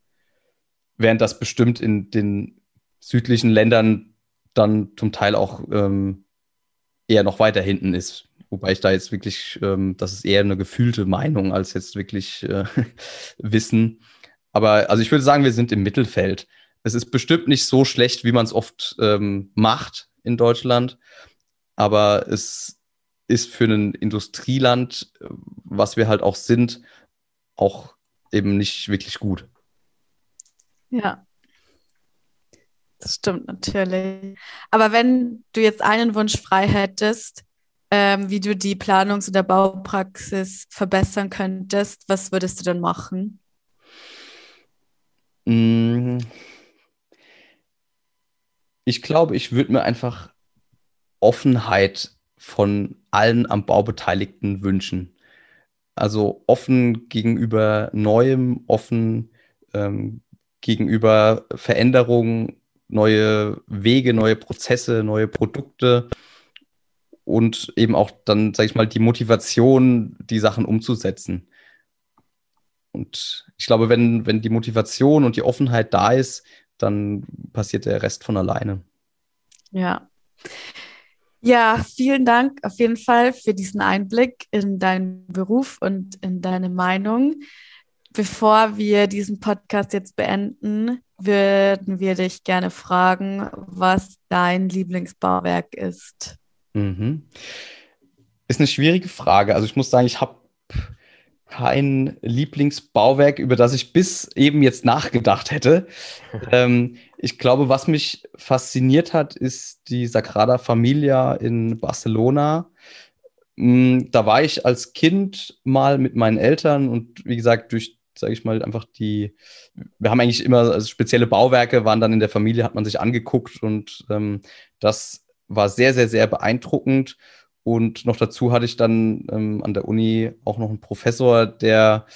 Während das bestimmt in den südlichen Ländern dann zum Teil auch ähm, eher noch weiter hinten ist. Wobei ich da jetzt wirklich, ähm, das ist eher eine gefühlte Meinung als jetzt wirklich äh, Wissen. Aber also ich würde sagen, wir sind im Mittelfeld. Es ist bestimmt nicht so schlecht, wie man es oft ähm, macht in Deutschland. Aber es ist für ein Industrieland, was wir halt auch sind, auch eben nicht wirklich gut. Ja, das stimmt natürlich. Aber wenn du jetzt einen Wunsch frei hättest, ähm, wie du die Planungs- oder Baupraxis verbessern könntest, was würdest du dann machen? Mm. Ich glaube, ich würde mir einfach Offenheit von allen am Bau Beteiligten wünschen. Also offen gegenüber Neuem, offen ähm, gegenüber Veränderungen, neue Wege, neue Prozesse, neue Produkte und eben auch dann, sage ich mal, die Motivation, die Sachen umzusetzen. Und ich glaube, wenn, wenn die Motivation und die Offenheit da ist, dann passiert der Rest von alleine. Ja. Ja, vielen Dank auf jeden Fall für diesen Einblick in deinen Beruf und in deine Meinung. Bevor wir diesen Podcast jetzt beenden, würden wir dich gerne fragen, was dein Lieblingsbauwerk ist. Mhm. Ist eine schwierige Frage. Also ich muss sagen, ich habe kein Lieblingsbauwerk, über das ich bis eben jetzt nachgedacht hätte. ähm, ich glaube, was mich fasziniert hat, ist die Sagrada Familia in Barcelona. Mm, da war ich als Kind mal mit meinen Eltern und wie gesagt, durch, sage ich mal, einfach die, wir haben eigentlich immer also spezielle Bauwerke, waren dann in der Familie, hat man sich angeguckt und ähm, das war sehr, sehr, sehr beeindruckend. Und noch dazu hatte ich dann ähm, an der Uni auch noch einen Professor, der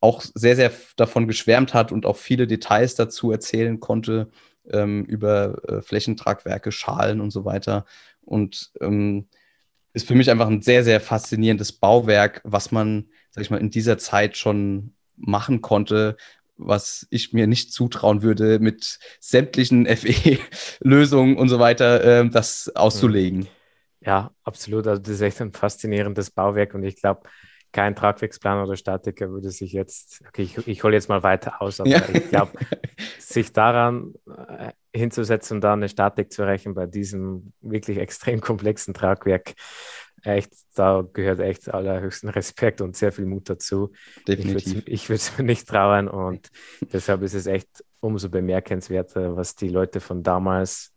auch sehr, sehr davon geschwärmt hat und auch viele Details dazu erzählen konnte ähm, über äh, Flächentragwerke, Schalen und so weiter. Und ähm, ist für mich einfach ein sehr, sehr faszinierendes Bauwerk, was man, sag ich mal, in dieser Zeit schon machen konnte, was ich mir nicht zutrauen würde, mit sämtlichen FE-Lösungen und so weiter, äh, das auszulegen. Ja, absolut. Also das ist echt ein faszinierendes Bauwerk und ich glaube, kein Tragwerksplaner oder Statiker würde sich jetzt, okay, ich, ich hole jetzt mal weiter aus, aber ja. ich glaube, sich daran äh, hinzusetzen und da eine Statik zu rechnen bei diesem wirklich extrem komplexen Tragwerk, echt, da gehört echt allerhöchsten Respekt und sehr viel Mut dazu. Definitiv. Ich würde es mir nicht trauen und deshalb ist es echt umso bemerkenswerter, was die Leute von damals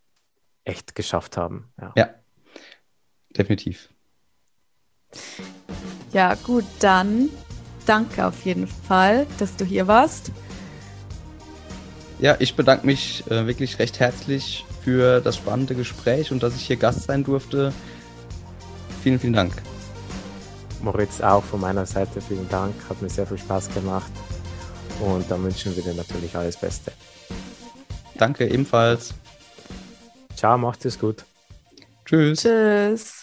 echt geschafft haben. Ja, ja definitiv. Ja, gut, dann danke auf jeden Fall, dass du hier warst. Ja, ich bedanke mich äh, wirklich recht herzlich für das spannende Gespräch und dass ich hier Gast sein durfte. Vielen, vielen Dank. Moritz, auch von meiner Seite vielen Dank. Hat mir sehr viel Spaß gemacht. Und dann wünschen wir dir natürlich alles Beste. Danke ebenfalls. Ciao, macht es gut. Tschüss. Tschüss.